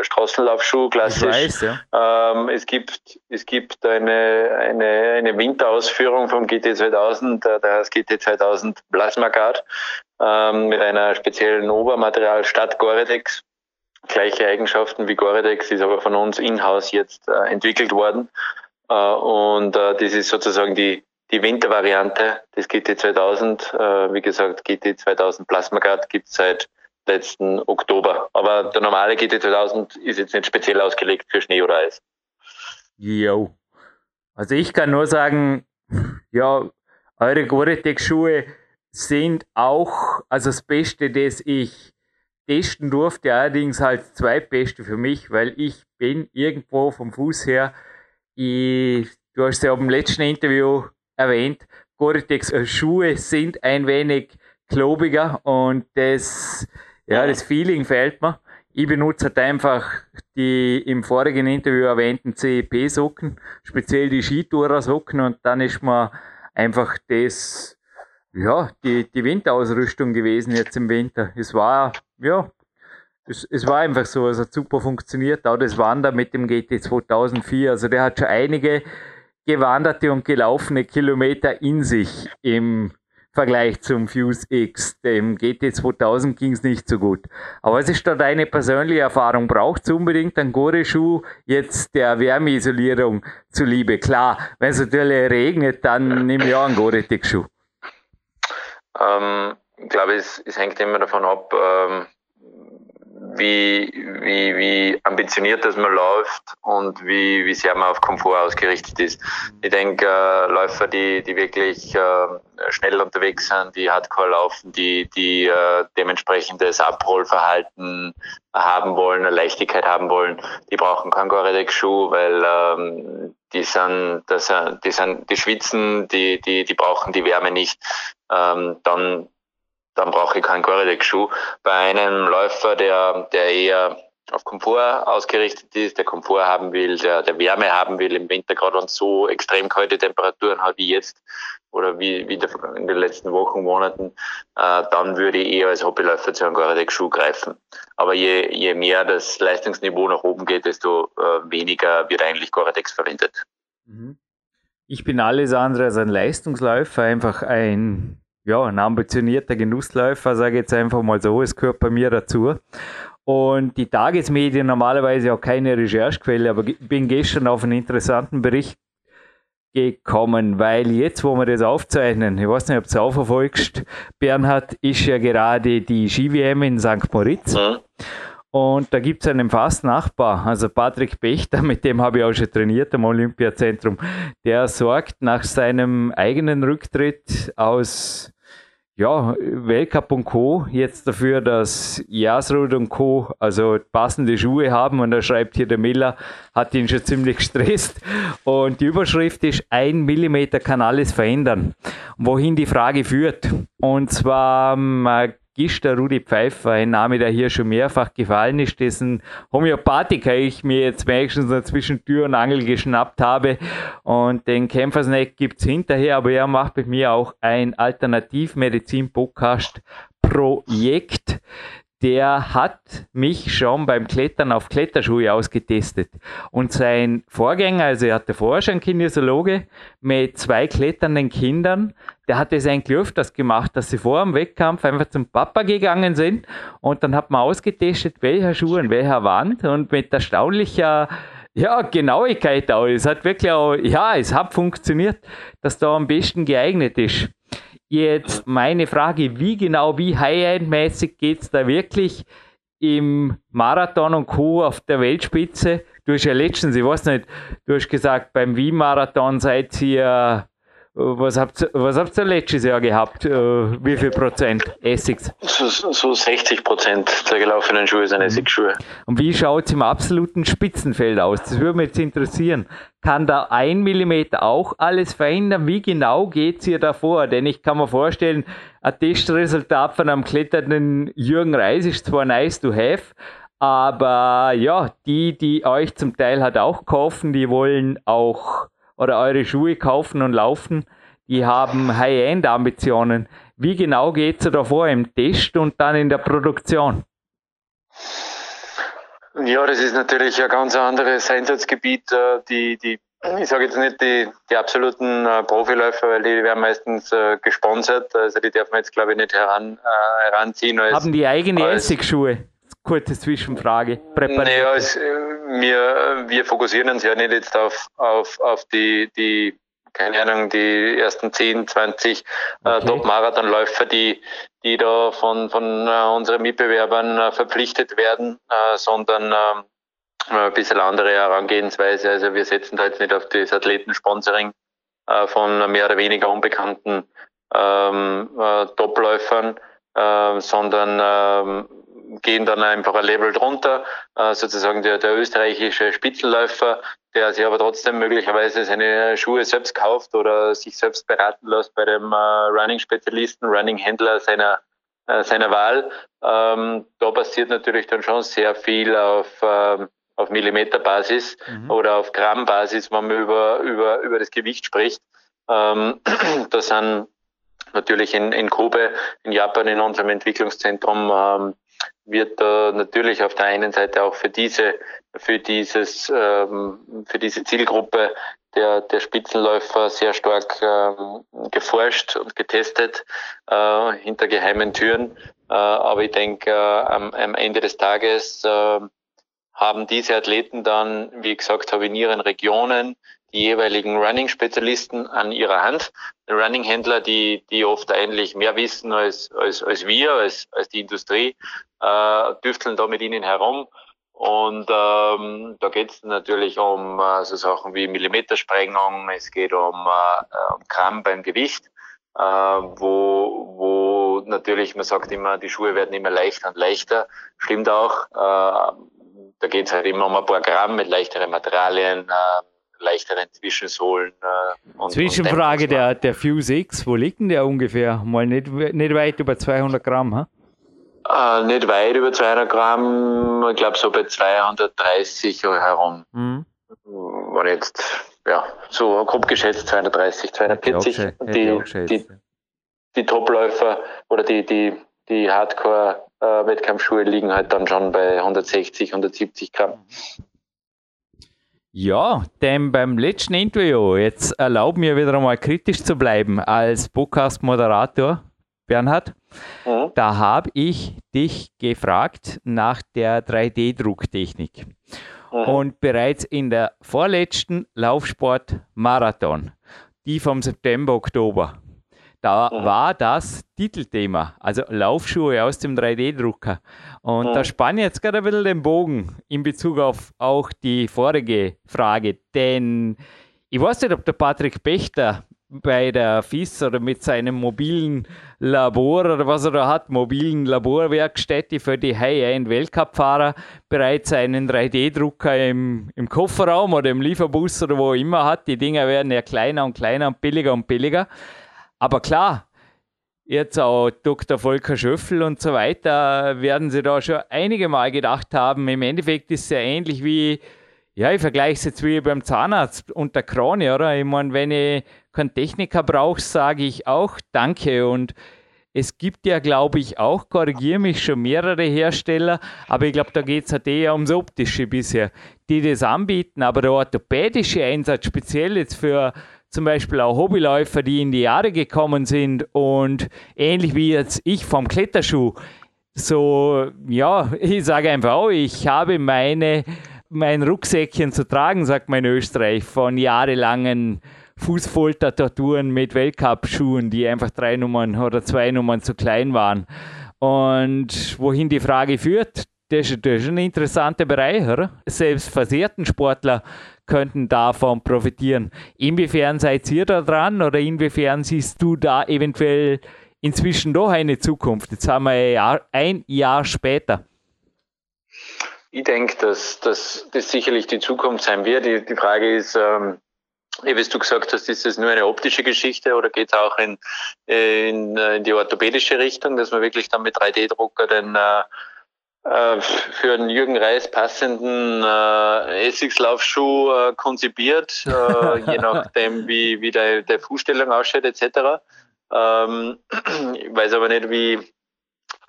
Straßenlaufschuh, klassisch. Weiß, ja. ähm, es gibt, es gibt eine, eine, eine Winterausführung vom GT 2000, der, der heißt GT 2000 Plasma Guard, ähm, mit einer speziellen Obermaterial statt Goredex. Gleiche Eigenschaften wie Goredex, ist aber von uns in-house jetzt äh, entwickelt worden. Äh, und äh, das ist sozusagen die, die Wintervariante des GT 2000, äh, wie gesagt, GT 2000 Plasma Guard gibt es seit letzten Oktober. Aber der normale GT 2000 ist jetzt nicht speziell ausgelegt für Schnee oder Eis.
Jo. Also ich kann nur sagen, ja, eure Gore-Tex-Schuhe sind auch, also das Beste, das ich testen durfte, allerdings halt das zweitbeste für mich, weil ich bin irgendwo vom Fuß her, ich, du hast ja im letzten Interview erwähnt, Gore-Tex äh, sind ein wenig klobiger und das, ja, das Feeling fehlt mir. Ich benutze halt einfach die im vorigen Interview erwähnten CEP-Socken, speziell die Skitourer-Socken und dann ist mir einfach das, ja, die, die Winterausrüstung gewesen jetzt im Winter. Es war, ja, es, es war einfach so, es hat super funktioniert. Auch das Wandern mit dem GT 2004, also der hat schon einige gewanderte und gelaufene Kilometer in sich im Vergleich zum Fuse X. Dem GT 2000 ging es nicht so gut. Aber was ist da deine persönliche Erfahrung? Braucht es unbedingt einen Gore-Schuh jetzt der Wärmeisolierung zuliebe? Klar, wenn es natürlich regnet, dann nimm ich auch einen Gore-Tex-Schuh.
Ähm, ich glaube, es, es hängt immer davon ab, ähm, wie, wie, wie ambitioniert das man läuft und wie, wie sehr man auf Komfort ausgerichtet ist. Ich denke, äh, Läufer, die, die wirklich äh, schnell unterwegs sind, die Hardcore laufen, die, die äh, dementsprechendes Abrollverhalten haben wollen, eine Leichtigkeit haben wollen, die brauchen keinen Gore-Tex-Schuh, weil ähm, die sind, das, die sind, die schwitzen, die, die, die brauchen die Wärme nicht. Ähm, dann dann brauche ich keinen Gore-Tex-Schuh. Bei einem Läufer, der, der eher auf Komfort ausgerichtet ist, der Komfort haben will, der, der Wärme haben will im Winter, gerade wenn so extrem kalte Temperaturen hat wie jetzt oder wie, wie in den letzten Wochen, Monaten, äh, dann würde ich eher als Hobbyläufer zu einem Gore-Tex-Schuh greifen. Aber je, je mehr das Leistungsniveau nach oben geht, desto äh, weniger wird eigentlich Gore-Tex verwendet.
Mhm. Ich bin alles andere als ein Leistungsläufer, einfach ein ja, ein ambitionierter Genussläufer, sage ich jetzt einfach mal so, es gehört bei mir dazu. Und die Tagesmedien normalerweise auch keine Recherchequelle, aber ich bin gestern auf einen interessanten Bericht gekommen, weil jetzt, wo wir das aufzeichnen, ich weiß nicht, ob du es auch verfolgst, Bernhard, ist ja gerade die Ski-WM in St. Moritz. Mhm. Und da gibt es einen fast Nachbar, also Patrick Bechter, mit dem habe ich auch schon trainiert am Olympiazentrum. Der sorgt nach seinem eigenen Rücktritt aus ja, Weltcup und Co. jetzt dafür, dass Jasrud und Co. also passende Schuhe haben und da schreibt hier der Miller, hat ihn schon ziemlich *laughs* gestresst und die Überschrift ist, ein Millimeter kann alles verändern. Wohin die Frage führt. Und zwar ähm, Gister Rudi Pfeiffer, ein Name, der hier schon mehrfach gefallen ist, dessen Homöopathiker ich mir jetzt wenigstens zwischen Tür und Angel geschnappt habe. Und den Kämpfersnack gibt es hinterher, aber er macht mit mir auch ein Alternativmedizin-Podcast-Projekt der hat mich schon beim Klettern auf Kletterschuhe ausgetestet. Und sein Vorgänger, also er hatte vorher schon einen Kinesiologe mit zwei kletternden Kindern, der hat es eigentlich öfters gemacht, dass sie vor dem Wettkampf einfach zum Papa gegangen sind und dann hat man ausgetestet, welcher Schuh an welcher Wand und mit erstaunlicher ja, Genauigkeit auch. Es hat wirklich auch, ja, es hat funktioniert, dass da am besten geeignet ist. Jetzt meine Frage, wie genau, wie high-end-mäßig geht es da wirklich im Marathon und Co. auf der Weltspitze? Du hast ja letztens, ich weiß nicht, du hast gesagt, beim Wien-Marathon seid ihr was habt, was habt ihr letztes Jahr gehabt? Äh, wie viel Prozent Essigs?
So, so 60 Prozent der gelaufenen Schuhe sind mhm. Essigschuhe.
Und wie schaut es im absoluten Spitzenfeld aus? Das würde mich jetzt interessieren. Kann da ein Millimeter auch alles verändern? Wie genau geht es hier davor? Denn ich kann mir vorstellen, ein Testresultat von einem kletternden Jürgen Reis ist zwar nice to have, aber ja, die, die euch zum Teil hat auch kaufen, die wollen auch oder eure Schuhe kaufen und laufen, die haben High-End-Ambitionen. Wie genau geht es da vor im Test und dann in der Produktion?
Ja, das ist natürlich ein ganz anderes Einsatzgebiet. Äh, die, die, ich sage jetzt nicht die, die absoluten äh, Profiläufer, weil die werden meistens äh, gesponsert. Also die darf man jetzt, glaube ich, nicht heran, heranziehen.
Als, Haben die eigene Essigschuhe? Kurze Zwischenfrage.
Präpariert. Naja, es, wir, wir fokussieren uns ja nicht jetzt auf, auf, auf die, die, keine Ahnung, die ersten 10, 20 äh, okay. äh, Top-Marathonläufer, die, die da von, von äh, unseren Mitbewerbern äh, verpflichtet werden, äh, sondern ähm, ein bisschen andere Herangehensweise. Also wir setzen da jetzt nicht auf das Athletensponsoring äh, von mehr oder weniger unbekannten ähm, äh, Topläufern, äh, sondern ähm, gehen dann einfach ein Level drunter, äh, sozusagen der, der österreichische Spitzenläufer, der sich aber trotzdem möglicherweise seine Schuhe selbst kauft oder sich selbst beraten lässt bei dem äh, Running-Spezialisten, Running-Händler seiner, äh, seiner Wahl. Ähm, da passiert natürlich dann schon sehr viel auf, ähm, auf Millimeterbasis mhm. oder auf Grammbasis, wenn man über, über, über das Gewicht spricht. Ähm, *clears throat* da sind natürlich in, in Kobe, in Japan, in unserem Entwicklungszentrum ähm, wird da natürlich auf der einen Seite auch für diese, für dieses, ähm, für diese Zielgruppe der, der Spitzenläufer sehr stark ähm, geforscht und getestet äh, hinter geheimen Türen. Äh, aber ich denke, äh, am, am Ende des Tages äh, haben diese Athleten dann, wie gesagt habe, in ihren Regionen die jeweiligen Running-Spezialisten an ihrer Hand. Running-Händler, die, die oft eigentlich mehr wissen als, als, als wir, als, als die Industrie, äh, düfteln da mit ihnen herum. Und ähm, da geht es natürlich um äh, so Sachen wie Millimetersprengung, es geht um, äh, um Gramm beim Gewicht, äh, wo, wo natürlich, man sagt immer, die Schuhe werden immer leichter und leichter. Stimmt auch. Äh, da geht es halt immer um ein paar Gramm mit leichteren Materialien, äh, leichteren Zwischensohlen. Äh,
und, Zwischenfrage, und der, der Fuse X, wo liegt denn der ungefähr? Mal nicht, nicht weit über 200 Gramm, ha?
Äh, nicht weit über 200 Gramm, ich glaube so bei 230 herum. Mhm. War jetzt, ja, so grob geschätzt 230, 240. Hätte die, geschätzt, die, die Topläufer oder die, die, die Hardcore-Wettkampfschuhe äh, liegen halt dann schon bei 160, 170 Gramm.
Ja, denn beim letzten Interview, jetzt erlaub mir wieder einmal kritisch zu bleiben als Podcast-Moderator, Bernhard. Mhm. Da habe ich dich gefragt nach der 3D-Drucktechnik. Mhm. Und bereits in der vorletzten Laufsport-Marathon, die vom September, Oktober, da mhm. war das Titelthema, also Laufschuhe aus dem 3D-Drucker. Und da spanne ich jetzt gerade ein bisschen den Bogen in Bezug auf auch die vorige Frage, denn ich weiß nicht, ob der Patrick Pechter bei der FIS oder mit seinem mobilen Labor oder was er da hat, mobilen Laborwerkstätte für die High-End-Weltcup-Fahrer bereits einen 3D-Drucker im, im Kofferraum oder im Lieferbus oder wo immer hat. Die Dinger werden ja kleiner und kleiner und billiger und billiger. Aber klar, jetzt auch Dr. Volker Schöffel und so weiter, werden sie da schon einige Mal gedacht haben, im Endeffekt ist es ja ähnlich wie, ja, ich vergleiche es jetzt wie beim Zahnarzt und der Krone, oder? Ich meine, wenn ich keinen Techniker brauche, sage ich auch Danke. Und es gibt ja, glaube ich, auch, korrigiere mich, schon mehrere Hersteller, aber ich glaube, da geht es halt eher ums Optische bisher, die das anbieten, aber der orthopädische Einsatz, speziell jetzt für zum Beispiel auch Hobbyläufer, die in die Jahre gekommen sind und ähnlich wie jetzt ich vom Kletterschuh, so, ja, *laughs* ich sage einfach auch, ich habe meine, mein Rucksäckchen zu tragen, sagt man in Österreich, von jahrelangen Fußfolter-Torturen mit Weltcup-Schuhen, die einfach drei Nummern oder zwei Nummern zu klein waren. Und wohin die Frage führt, das ist, das ist ein interessanter Bereich. Oder? Selbst versehrten Sportler könnten davon profitieren. Inwiefern seid ihr da dran oder inwiefern siehst du da eventuell inzwischen doch eine Zukunft? Jetzt haben wir ein Jahr, ein Jahr später.
Ich denke, dass, dass das sicherlich die Zukunft sein wird. Die, die Frage ist, ähm, wie du gesagt hast, ist das nur eine optische Geschichte oder geht es auch in, in, in, die orthopädische Richtung, dass man wirklich dann mit 3D-Drucker den äh, äh, für einen Jürgen Reis passenden äh, Essigslaufschuh äh, konzipiert, äh, *laughs* je nachdem, wie, wie der, der Fußstellung ausschaut, etc. Ähm, ich weiß aber nicht, wie,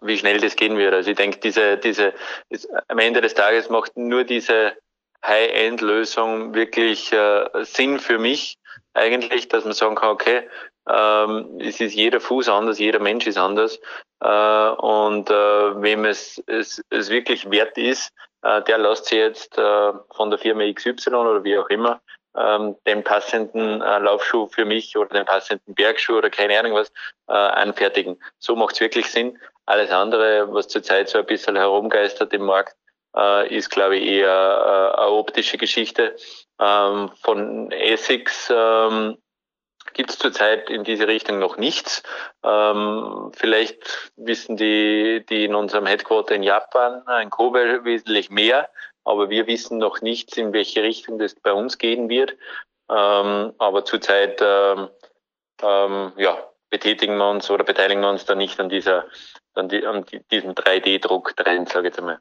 wie schnell das gehen wird. Also ich denke, diese, diese, ist, am Ende des Tages macht nur diese High-End-Lösung wirklich äh, Sinn für mich eigentlich, dass man sagen kann, okay, ähm, es ist jeder Fuß anders, jeder Mensch ist anders. Äh, und äh, wem es, es, es wirklich wert ist, äh, der lässt sich jetzt äh, von der Firma XY oder wie auch immer ähm, den passenden äh, Laufschuh für mich oder den passenden Bergschuh oder keine Ahnung was äh, anfertigen. So macht es wirklich Sinn. Alles andere, was zurzeit so ein bisschen herumgeistert im Markt, äh, ist, glaube ich, eher äh, eine optische Geschichte. Ähm, von Essex ähm, gibt es zurzeit in diese Richtung noch nichts. Ähm, vielleicht wissen die, die in unserem Headquarter in Japan, in Kobe, wesentlich mehr, aber wir wissen noch nichts, in welche Richtung das bei uns gehen wird. Ähm, aber zurzeit ähm, ähm, ja, betätigen wir uns oder beteiligen wir uns da nicht an dieser, an, die, an diesem 3D-Druck-Trend, sage ich jetzt einmal.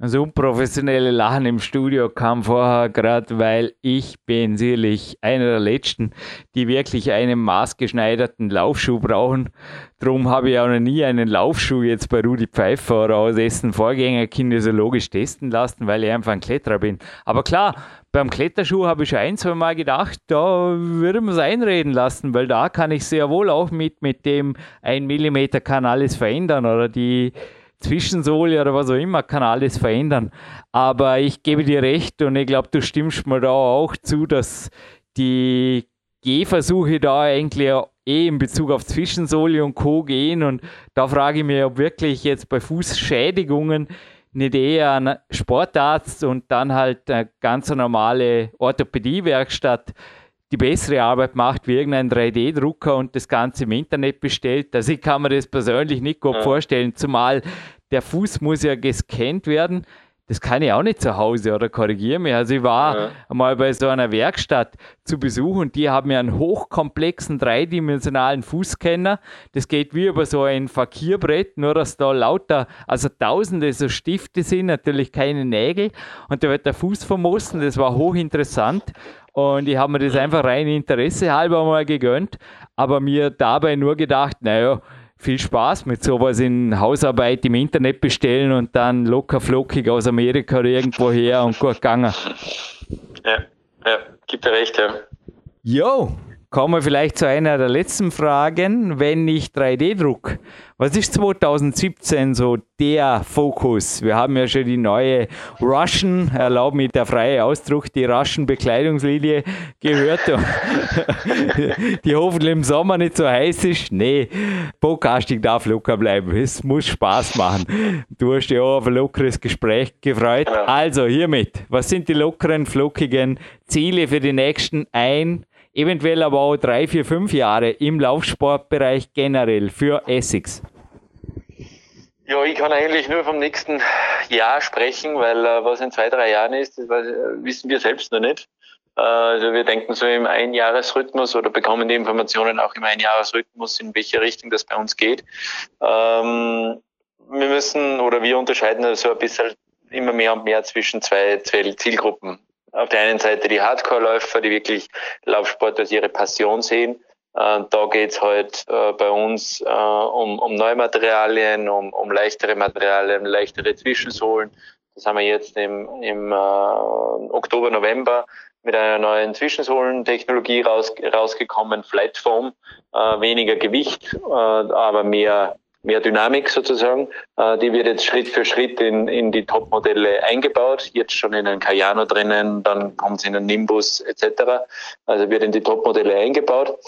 Also unprofessionelle Lachen im Studio kam vorher gerade, weil ich bin sicherlich einer der Letzten, die wirklich einen maßgeschneiderten Laufschuh brauchen. Drum habe ich auch noch nie einen Laufschuh jetzt bei Rudi Pfeiffer oder aus dessen Vorgänger kinesiologisch testen lassen, weil ich einfach ein Kletterer bin. Aber klar, beim Kletterschuh habe ich schon ein, zwei Mal gedacht, da würde man es einreden lassen, weil da kann ich sehr wohl auch mit, mit dem 1 mm kann alles verändern oder die Zwischensohle oder was auch immer kann alles verändern. Aber ich gebe dir recht und ich glaube, du stimmst mir da auch zu, dass die Gehversuche da eigentlich eh in Bezug auf Zwischensohle und Co. gehen. Und da frage ich mich, ob wirklich jetzt bei Fußschädigungen nicht eher ein Sportarzt und dann halt eine ganz normale Orthopädiewerkstatt die bessere Arbeit macht wie irgendein 3D-Drucker und das Ganze im Internet bestellt. Also ich kann mir das persönlich nicht gut ja. vorstellen, zumal der Fuß muss ja gescannt werden. Das kann ich auch nicht zu Hause oder korrigiere mich. Also ich war ja. einmal bei so einer Werkstatt zu Besuch und die haben ja einen hochkomplexen dreidimensionalen Fußscanner. Das geht wie über so ein Fakirbrett, nur dass da lauter, also tausende so Stifte sind, natürlich keine Nägel. Und da wird der Fuß vermossen. Das war hochinteressant. Und ich habe mir das einfach rein Interesse halber mal gegönnt, aber mir dabei nur gedacht, naja, viel Spaß mit sowas in Hausarbeit im Internet bestellen und dann locker flockig aus Amerika oder irgendwo her und gut gegangen.
Ja, ja, gibt ja recht, ja.
Jo, kommen wir vielleicht zu einer der letzten Fragen, wenn nicht 3D-Druck. Was ist 2017 so der Fokus? Wir haben ja schon die neue Russian, erlaub mir der freie Ausdruck, die Russian Bekleidungslinie gehört, *laughs* die hoffentlich im Sommer nicht so heiß ist. Nee, Podcasting darf locker bleiben. Es muss Spaß machen. Du hast ja auch auf ein lockeres Gespräch gefreut. Also hiermit, was sind die lockeren, flockigen Ziele für die nächsten ein, eventuell aber auch drei, vier, fünf Jahre im Laufsportbereich generell für Essex?
Ja, ich kann eigentlich nur vom nächsten Jahr sprechen, weil äh, was in zwei, drei Jahren ist, das wissen wir selbst noch nicht. Äh, also wir denken so im Einjahresrhythmus oder bekommen die Informationen auch im Einjahresrhythmus, in welche Richtung das bei uns geht. Ähm, wir müssen oder wir unterscheiden so ein bisschen immer mehr und mehr zwischen zwei, zwei Zielgruppen. Auf der einen Seite die Hardcore-Läufer, die wirklich Laufsport als ihre Passion sehen äh, da geht's halt äh, bei uns äh, um, um Neumaterialien, um, um leichtere Materialien, leichtere Zwischensohlen. Das haben wir jetzt im, im äh, Oktober, November mit einer neuen Zwischensohlentechnologie raus, rausgekommen, Flatfoam, äh, weniger Gewicht, äh, aber mehr mehr Dynamik sozusagen. Äh, die wird jetzt Schritt für Schritt in, in die Top-Modelle eingebaut. Jetzt schon in einen Cayano drinnen, dann kommt es in einen Nimbus etc. Also wird in die Top-Modelle eingebaut.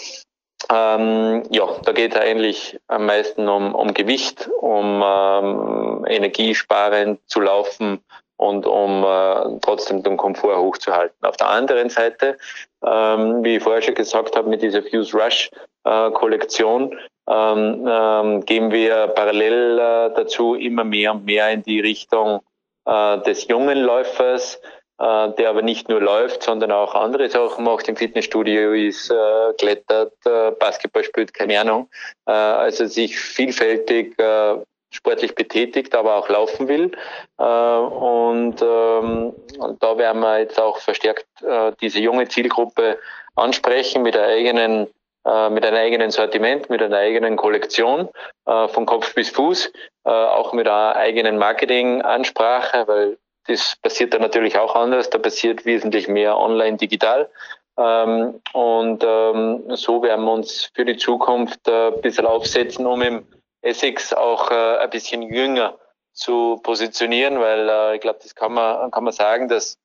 Ähm, ja, da geht es eigentlich am meisten um, um Gewicht, um ähm, energiesparend zu laufen und um äh, trotzdem den Komfort hochzuhalten. Auf der anderen Seite, ähm, wie ich vorher schon gesagt habe, mit dieser Fuse Rush äh, Kollektion ähm, ähm, gehen wir parallel äh, dazu immer mehr und mehr in die Richtung äh, des jungen Läufers, äh, der aber nicht nur läuft, sondern auch andere Sachen macht, im Fitnessstudio ist, äh, klettert, äh, Basketball spielt, keine Ahnung. Äh, also sich vielfältig äh, sportlich betätigt, aber auch laufen will. Äh, und, ähm, und da werden wir jetzt auch verstärkt äh, diese junge Zielgruppe ansprechen mit der eigenen mit einem eigenen Sortiment, mit einer eigenen Kollektion äh, von Kopf bis Fuß, äh, auch mit einer eigenen Marketingansprache, weil das passiert dann natürlich auch anders. Da passiert wesentlich mehr online, digital. Ähm, und ähm, so werden wir uns für die Zukunft äh, ein bisschen aufsetzen, um im Essex auch äh, ein bisschen jünger zu positionieren, weil äh, ich glaube, das kann man, kann man sagen, dass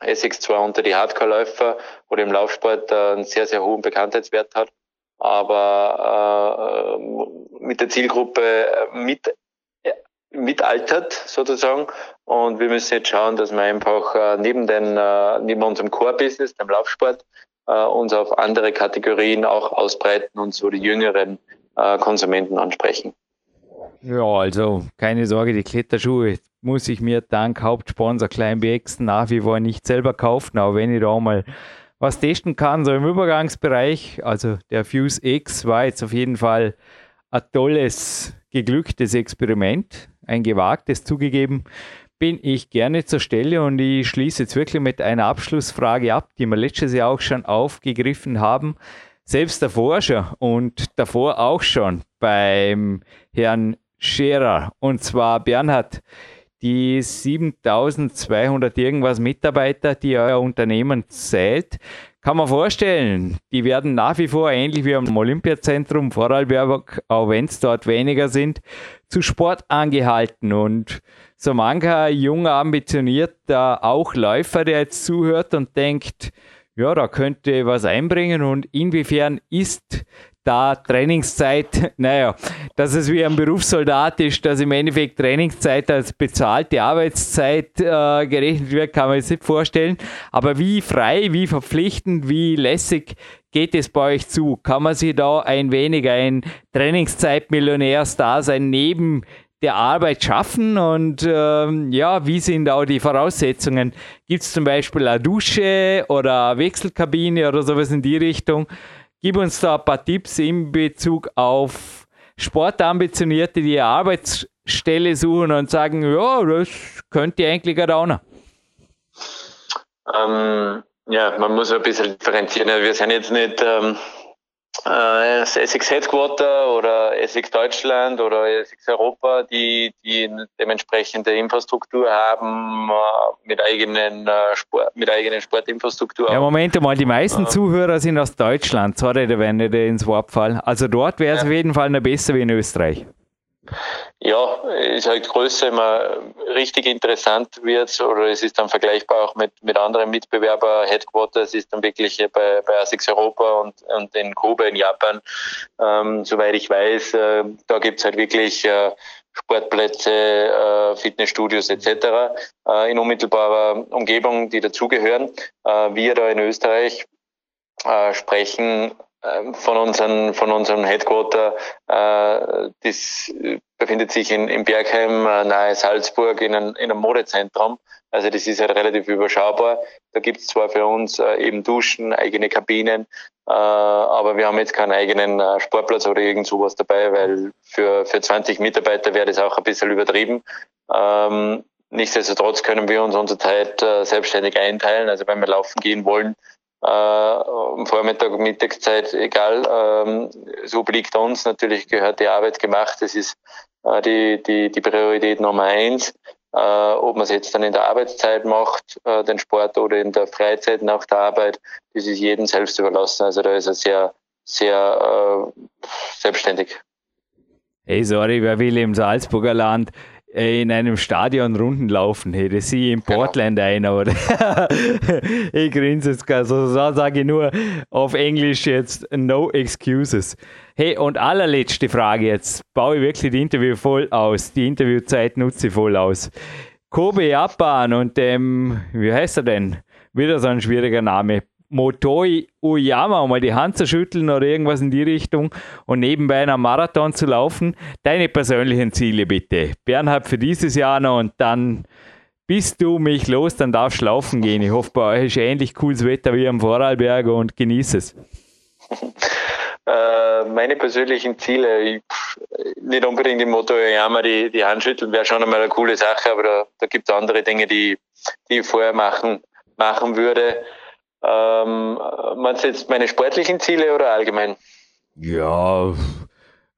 Essex zwar unter die Hardcore-Läufer oder im Laufsport äh, einen sehr, sehr hohen Bekanntheitswert hat, aber äh, mit der Zielgruppe mit mitaltert sozusagen. Und wir müssen jetzt schauen, dass wir einfach äh, neben, den, äh, neben unserem Core-Business, dem Laufsport, äh, uns auf andere Kategorien auch ausbreiten und so die jüngeren äh, Konsumenten ansprechen.
Ja, also keine Sorge, die Kletterschuhe muss ich mir dank Hauptsponsor Klein BX nach wie vor nicht selber kaufen, aber wenn ich da mal was testen kann, so im Übergangsbereich, also der Fuse X war jetzt auf jeden Fall ein tolles, geglücktes Experiment ein gewagtes zugegeben, bin ich gerne zur Stelle und ich schließe jetzt wirklich mit einer Abschlussfrage ab, die wir letztes Jahr auch schon aufgegriffen haben. Selbst der Forscher und davor auch schon beim Herrn Scherer und zwar Bernhard, die 7200 irgendwas Mitarbeiter, die euer Unternehmen zählt, kann man vorstellen, die werden nach wie vor ähnlich wie am Olympiazentrum Vorarlberg, auch wenn es dort weniger sind, zu Sport angehalten. Und so mancher junger, ambitionierter auch Läufer, der jetzt zuhört und denkt, ja, da könnte was einbringen und inwiefern ist da Trainingszeit, *laughs* naja, dass es wie ein Berufssoldat ist, dass im Endeffekt Trainingszeit als bezahlte Arbeitszeit äh, gerechnet wird, kann man sich nicht vorstellen. Aber wie frei, wie verpflichtend, wie lässig geht es bei euch zu? Kann man sich da ein wenig ein Trainingszeitmillionärsdasein neben der Arbeit schaffen und ähm, ja, wie sind auch die Voraussetzungen? Gibt es zum Beispiel eine Dusche oder eine Wechselkabine oder sowas in die Richtung? Gib uns da ein paar Tipps in Bezug auf Sportambitionierte, die eine Arbeitsstelle suchen und sagen, ja, das könnte eigentlich auch noch.
Ähm, ja, man muss ein bisschen differenzieren. Wir sind jetzt nicht ähm, äh, das Essex Headquarter oder Essex Deutschland oder Essex Europa, die, die dementsprechende Infrastruktur haben äh, mit eigenen äh, Sport, mit eigenen Sportinfrastruktur.
Ja, Moment mal, die meisten Zuhörer sind aus Deutschland. Sorry, da werden nicht ins Wort fallen. Also dort wäre es ja. auf jeden Fall noch besser wie in Österreich.
Ja, ist halt größer immer richtig interessant wird oder es ist dann vergleichbar auch mit, mit anderen Mitbewerber. Headquarters ist dann wirklich bei, bei ASICS Europa und, und in Kobe in Japan. Ähm, soweit ich weiß, äh, da gibt's halt wirklich äh, Sportplätze, äh, Fitnessstudios etc. Äh, in unmittelbarer Umgebung, die dazugehören. Äh, wir da in Österreich äh, sprechen von unseren, von unserem Headquarter. Äh, das befindet sich in, in Bergheim äh, nahe Salzburg in, ein, in einem Modezentrum. Also das ist halt relativ überschaubar. Da gibt es zwar für uns äh, eben Duschen, eigene Kabinen, äh, aber wir haben jetzt keinen eigenen äh, Sportplatz oder irgend sowas dabei, weil für, für 20 Mitarbeiter wäre das auch ein bisschen übertrieben. Ähm, nichtsdestotrotz können wir uns unsere Zeit äh, selbstständig einteilen. Also wenn wir laufen gehen wollen, äh, Vormittag, Mittagszeit, egal, ähm, so obliegt uns. Natürlich gehört die Arbeit gemacht. Das ist äh, die, die, die Priorität Nummer eins. Äh, ob man es jetzt dann in der Arbeitszeit macht, äh, den Sport oder in der Freizeit nach der Arbeit, das ist jedem selbst überlassen. Also da ist er sehr, sehr äh, selbstständig.
Hey, sorry, wer will im Salzburger Land in einem Stadion Runden laufen? Sehe ich in genau. Portland genau. ein, oder? *laughs* ich grinse jetzt gar so. So sage ich nur auf Englisch jetzt no excuses. Hey, und allerletzte Frage jetzt. Baue ich wirklich die Interview voll aus? Die Interviewzeit nutze ich voll aus. Kobe Japan und dem, wie heißt er denn? Wieder so ein schwieriger Name. Motoi Uyama, um mal die Hand zu schütteln oder irgendwas in die Richtung und nebenbei einen Marathon zu laufen. Deine persönlichen Ziele bitte. Bernhard für dieses Jahr noch und dann bist du mich los, dann darfst du laufen gehen. Ich hoffe, bei euch ist ähnlich cooles Wetter wie am Vorarlberg und genieße es. *laughs*
Äh, meine persönlichen Ziele, ich, nicht unbedingt im Motto Uyama, die, die Hand schütteln wäre schon einmal eine coole Sache, aber da, da gibt es andere Dinge, die, die ich vorher machen, machen würde. Ähm, meinst du jetzt meine sportlichen Ziele oder allgemein?
Ja,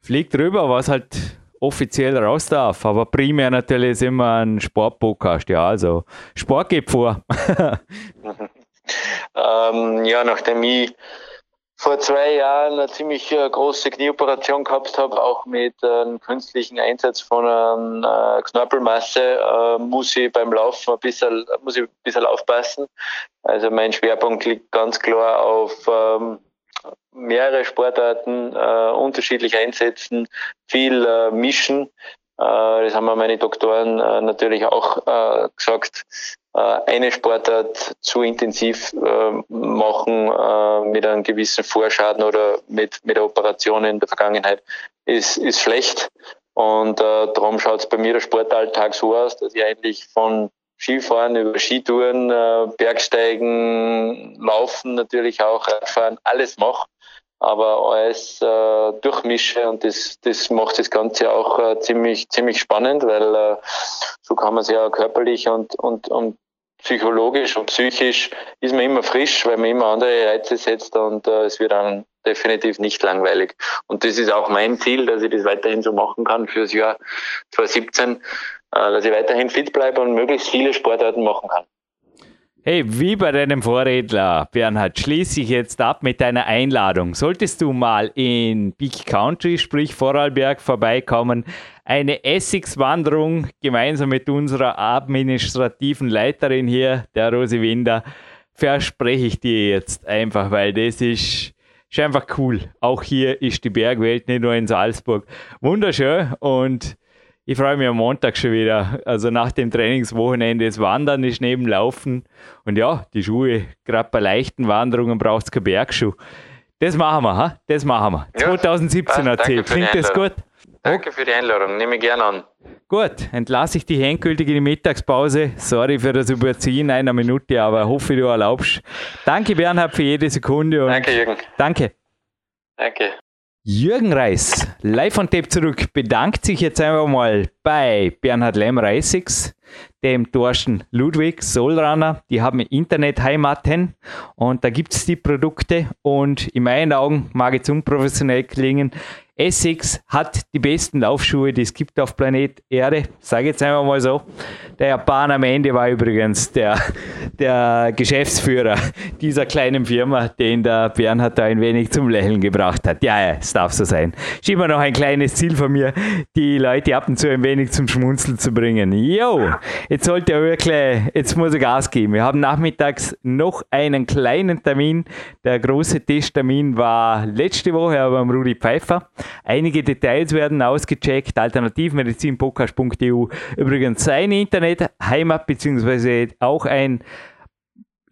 flieg drüber, was halt offiziell raus darf. Aber primär natürlich ist immer ein Sportpodcast. Ja, also Sport geht vor. *laughs* *laughs*
ähm, ja, nachdem ich vor zwei Jahren eine ziemlich äh, große Knieoperation gehabt habe, auch mit äh, einem künstlichen Einsatz von einer äh, Knorpelmasse, muss ich beim Laufen ein bisschen, muss ich ein bisschen aufpassen. Also mein Schwerpunkt liegt ganz klar auf ähm, mehrere Sportarten unterschiedlich einsetzen, viel mischen. Das haben mir meine Doktoren natürlich auch gesagt. Eine Sportart zu intensiv machen mit einem gewissen Vorschaden oder mit, mit der Operation in der Vergangenheit ist, ist schlecht. Und äh, darum schaut es bei mir der Sportalltag so aus, dass ich eigentlich von Skifahren über Skitouren, äh, Bergsteigen, Laufen natürlich auch, Radfahren, alles mache aber alles äh, durchmische und das, das macht das Ganze auch äh, ziemlich, ziemlich spannend, weil äh, so kann man es ja körperlich und, und, und psychologisch und psychisch ist man immer frisch, weil man immer andere Reize setzt und äh, es wird dann definitiv nicht langweilig. Und das ist auch mein Ziel, dass ich das weiterhin so machen kann fürs Jahr 2017, äh, dass ich weiterhin fit bleibe und möglichst viele Sportarten machen kann.
Hey, wie bei deinem Vorredner, Bernhard, schließe ich jetzt ab mit deiner Einladung. Solltest du mal in Big Country, sprich Vorarlberg, vorbeikommen, eine Essex-Wanderung gemeinsam mit unserer administrativen Leiterin hier, der Rosi Winder, verspreche ich dir jetzt einfach, weil das ist, ist einfach cool. Auch hier ist die Bergwelt, nicht nur in Salzburg, wunderschön und ich freue mich am Montag schon wieder. Also nach dem Trainingswochenende. Das Wandern ist neben Laufen. Und ja, die Schuhe, gerade bei leichten Wanderungen braucht es keine Bergschuh. Das machen wir, ha? Das machen wir. Ja, 2017 erzählt. Klingt das gut?
Danke für die Einladung. Nehme ich gerne an.
Gut, entlasse ich dich endgültig in die Mittagspause. Sorry für das Überziehen einer Minute, aber hoffe, du erlaubst. Danke, Bernhard, für jede Sekunde.
danke, Jürgen.
Danke.
Danke.
Jürgen Reis, live von Tape zurück, bedankt sich jetzt einfach mal bei Bernhard Lemm-Reisigs, dem Thorsten Ludwig, Soulrunner. Die haben Internetheimaten und da gibt es die Produkte und in meinen Augen mag es unprofessionell klingen. Essex hat die besten Laufschuhe, die es gibt auf Planet Erde. Sage jetzt einfach mal so. Der Japan am Ende war übrigens der, der Geschäftsführer dieser kleinen Firma, den der Bernhard da ein wenig zum Lächeln gebracht hat. Ja, ja, es darf so sein. Ist immer noch ein kleines Ziel von mir, die Leute ab und zu ein wenig zum Schmunzeln zu bringen. Jo, jetzt sollte er wirklich, jetzt muss er Gas geben. Wir haben nachmittags noch einen kleinen Termin. Der große Testtermin war letzte Woche aber am Rudi Pfeiffer. Einige Details werden ausgecheckt. Alternativmedizinpodcast.eu. Übrigens seine Internetheimat, beziehungsweise auch ein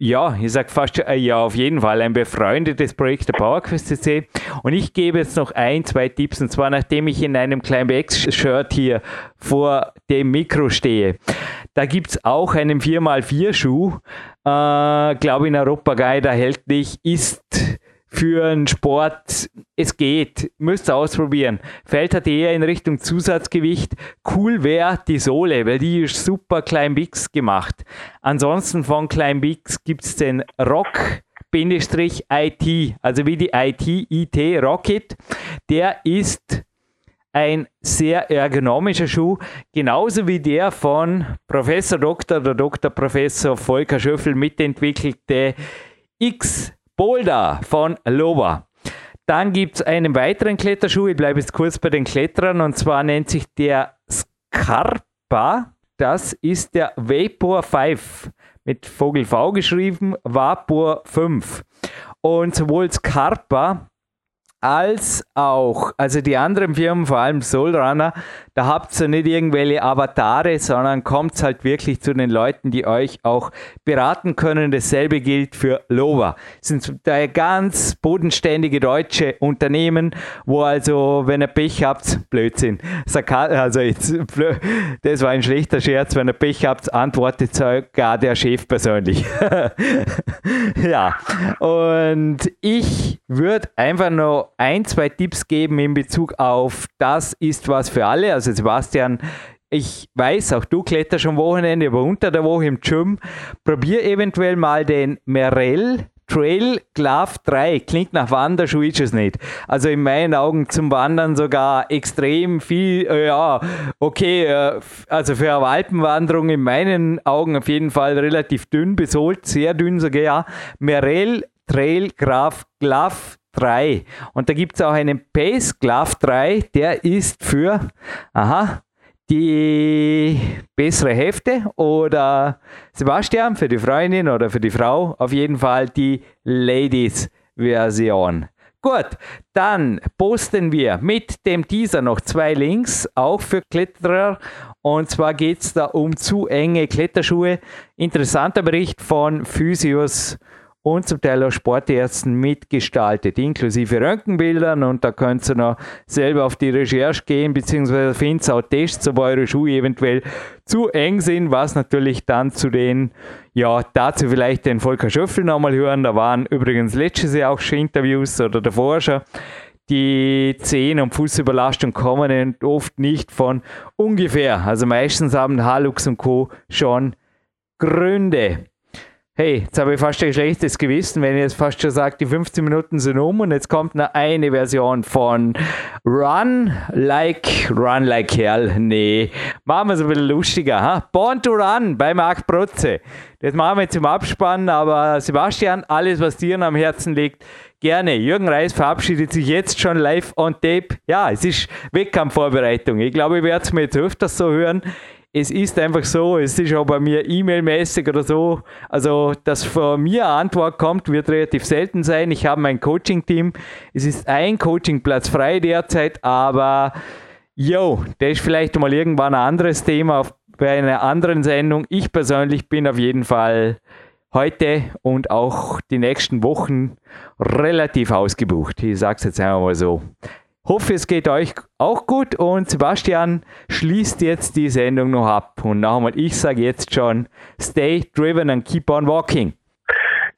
ja, ich sage fast äh, ja, auf jeden Fall ein befreundetes Projekt der PowerQuest CC. Und ich gebe jetzt noch ein, zwei Tipps, und zwar nachdem ich in einem Climbx-Shirt hier vor dem Mikro stehe. Da gibt es auch einen 4x4-Schuh, äh, glaube in Europa Guide erhältlich, ist für einen Sport, es geht, müsst ihr ausprobieren. Fällt halt eher in Richtung Zusatzgewicht. Cool wäre die Sohle, weil die ist super Klein Bix gemacht. Ansonsten von Klein Bix gibt es den Rock. IT, also wie die IT, IT Rocket, der ist ein sehr ergonomischer Schuh, genauso wie der von Professor Dr. oder Dr. Professor Volker Schöffel mitentwickelte X Boulder von Loba. Dann gibt es einen weiteren Kletterschuh, ich bleibe jetzt kurz bei den Kletterern, und zwar nennt sich der Scarpa. Das ist der Vapor 5, mit Vogel V geschrieben, Vapor 5. Und sowohl Scarpa als auch, also die anderen Firmen, vor allem Soulrunner, da habt ihr nicht irgendwelche Avatare, sondern kommt halt wirklich zu den Leuten, die euch auch beraten können. Dasselbe gilt für Lova. Das sind daher ganz bodenständige deutsche Unternehmen, wo also, wenn ihr Pech habt, Blödsinn. Also jetzt, das war ein schlechter Scherz, wenn ihr Pech habt, antwortet sogar der Chef persönlich. *laughs* ja, und ich würde einfach noch ein, zwei Tipps geben in Bezug auf das ist was für alle. Also Sebastian, ich weiß, auch du kletterst am Wochenende, aber unter der Woche im Gym. Probier eventuell mal den Merrell Trail Glove 3 klingt nach Wanderschuh, ist es nicht. Also in meinen Augen zum Wandern sogar extrem viel, äh, ja, okay, äh, also für eine Alpenwanderung in meinen Augen auf jeden Fall relativ dünn besohlt, sehr dünn sogar, ja. Merrell Trail Graph Glove 3. Und da gibt es auch einen Pace Glove 3, der ist für, aha, die bessere Hälfte oder Sebastian für die Freundin oder für die Frau, auf jeden Fall die Ladies-Version. Gut, dann posten wir mit dem Teaser noch zwei Links, auch für Kletterer. Und zwar geht es da um zu enge Kletterschuhe. Interessanter Bericht von Physios und zum Teil auch Sportärzten mitgestaltet, inklusive Röntgenbildern und da könnt ihr noch selber auf die Recherche gehen, beziehungsweise findet auch Tests, ob eure Schuhe eventuell zu eng sind, was natürlich dann zu den, ja, dazu vielleicht den Volker Schöffel nochmal hören, da waren übrigens letztes Jahr auch schon Interviews oder davor schon, die Zehen- und Fußüberlastung kommen oft nicht von ungefähr, also meistens haben Halux und Co. schon Gründe. Hey, jetzt habe ich fast ein schlechtes Gewissen, wenn ich jetzt fast schon sage, die 15 Minuten sind um und jetzt kommt noch eine Version von Run Like, Run Like Kerl. Nee, machen wir es ein bisschen lustiger. Ha? Born to Run bei Marc Protze. Das machen wir zum Abspannen, aber Sebastian, alles, was dir am Herzen liegt, gerne. Jürgen Reis verabschiedet sich jetzt schon live on tape. Ja, es ist Wettkampfvorbereitung. Ich glaube, ich werde es mir jetzt öfters so hören es ist einfach so, es ist auch bei mir E-Mail-mäßig oder so, also dass von mir eine Antwort kommt, wird relativ selten sein. Ich habe mein Coaching-Team, es ist ein Coaching-Platz frei derzeit, aber yo, das ist vielleicht mal irgendwann ein anderes Thema auf, bei einer anderen Sendung. Ich persönlich bin auf jeden Fall heute und auch die nächsten Wochen relativ ausgebucht. Ich sage es jetzt einmal mal so. Hoffe, es geht euch auch gut und Sebastian schließt jetzt die Sendung noch ab. Und nochmal, ich sage jetzt schon, stay driven and keep on walking.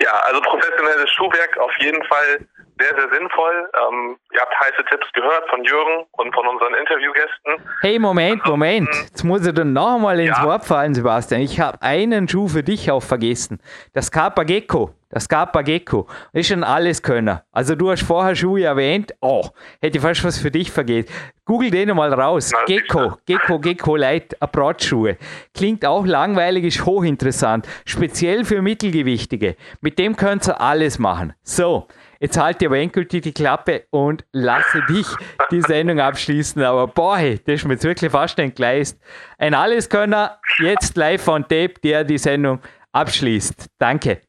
Ja, also professionelles Schuhwerk auf jeden Fall sehr, sehr sinnvoll. Ähm, ihr habt heiße Tipps gehört von Jürgen und von unseren Interviewgästen.
Hey, Moment, Moment. Jetzt muss ich dann noch einmal ins ja. Wort fallen, Sebastian. Ich habe einen Schuh für dich auch vergessen. Das Kappa Gecko. Das Kappa Gecko ist schon alles Könner. Also du hast vorher Schuhe erwähnt. Oh, hätte ich fast was für dich vergessen. Google den mal raus. Na, Gecko, Gecko, Gecko Light Approach-Schuhe. Klingt auch langweilig, ist hochinteressant. Speziell für Mittelgewichtige. Mit dem könnt ihr alles machen. So, Jetzt halte aber endgültig die Klappe und lasse dich die Sendung abschließen. Aber boah, das ist mir jetzt wirklich fast entgleist. Ein Alleskönner, jetzt live von Tape, der die Sendung abschließt. Danke.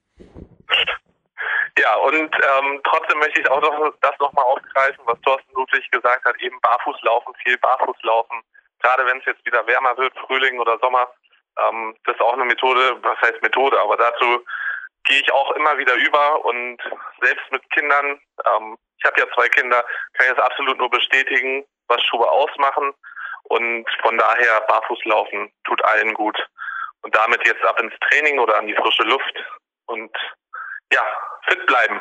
Ja, und ähm, trotzdem möchte ich auch noch das nochmal aufgreifen, was Thorsten Ludwig gesagt hat, eben Barfußlaufen, viel Barfußlaufen. Gerade wenn es jetzt wieder wärmer wird, Frühling oder Sommer, ähm, das ist auch eine Methode, was heißt Methode, aber dazu gehe ich auch immer wieder über und selbst mit Kindern, ähm, ich habe ja zwei Kinder, kann ich das absolut nur bestätigen, was Schuhe ausmachen und von daher Barfußlaufen tut allen gut. Und damit jetzt ab ins Training oder an die frische Luft und ja, fit bleiben.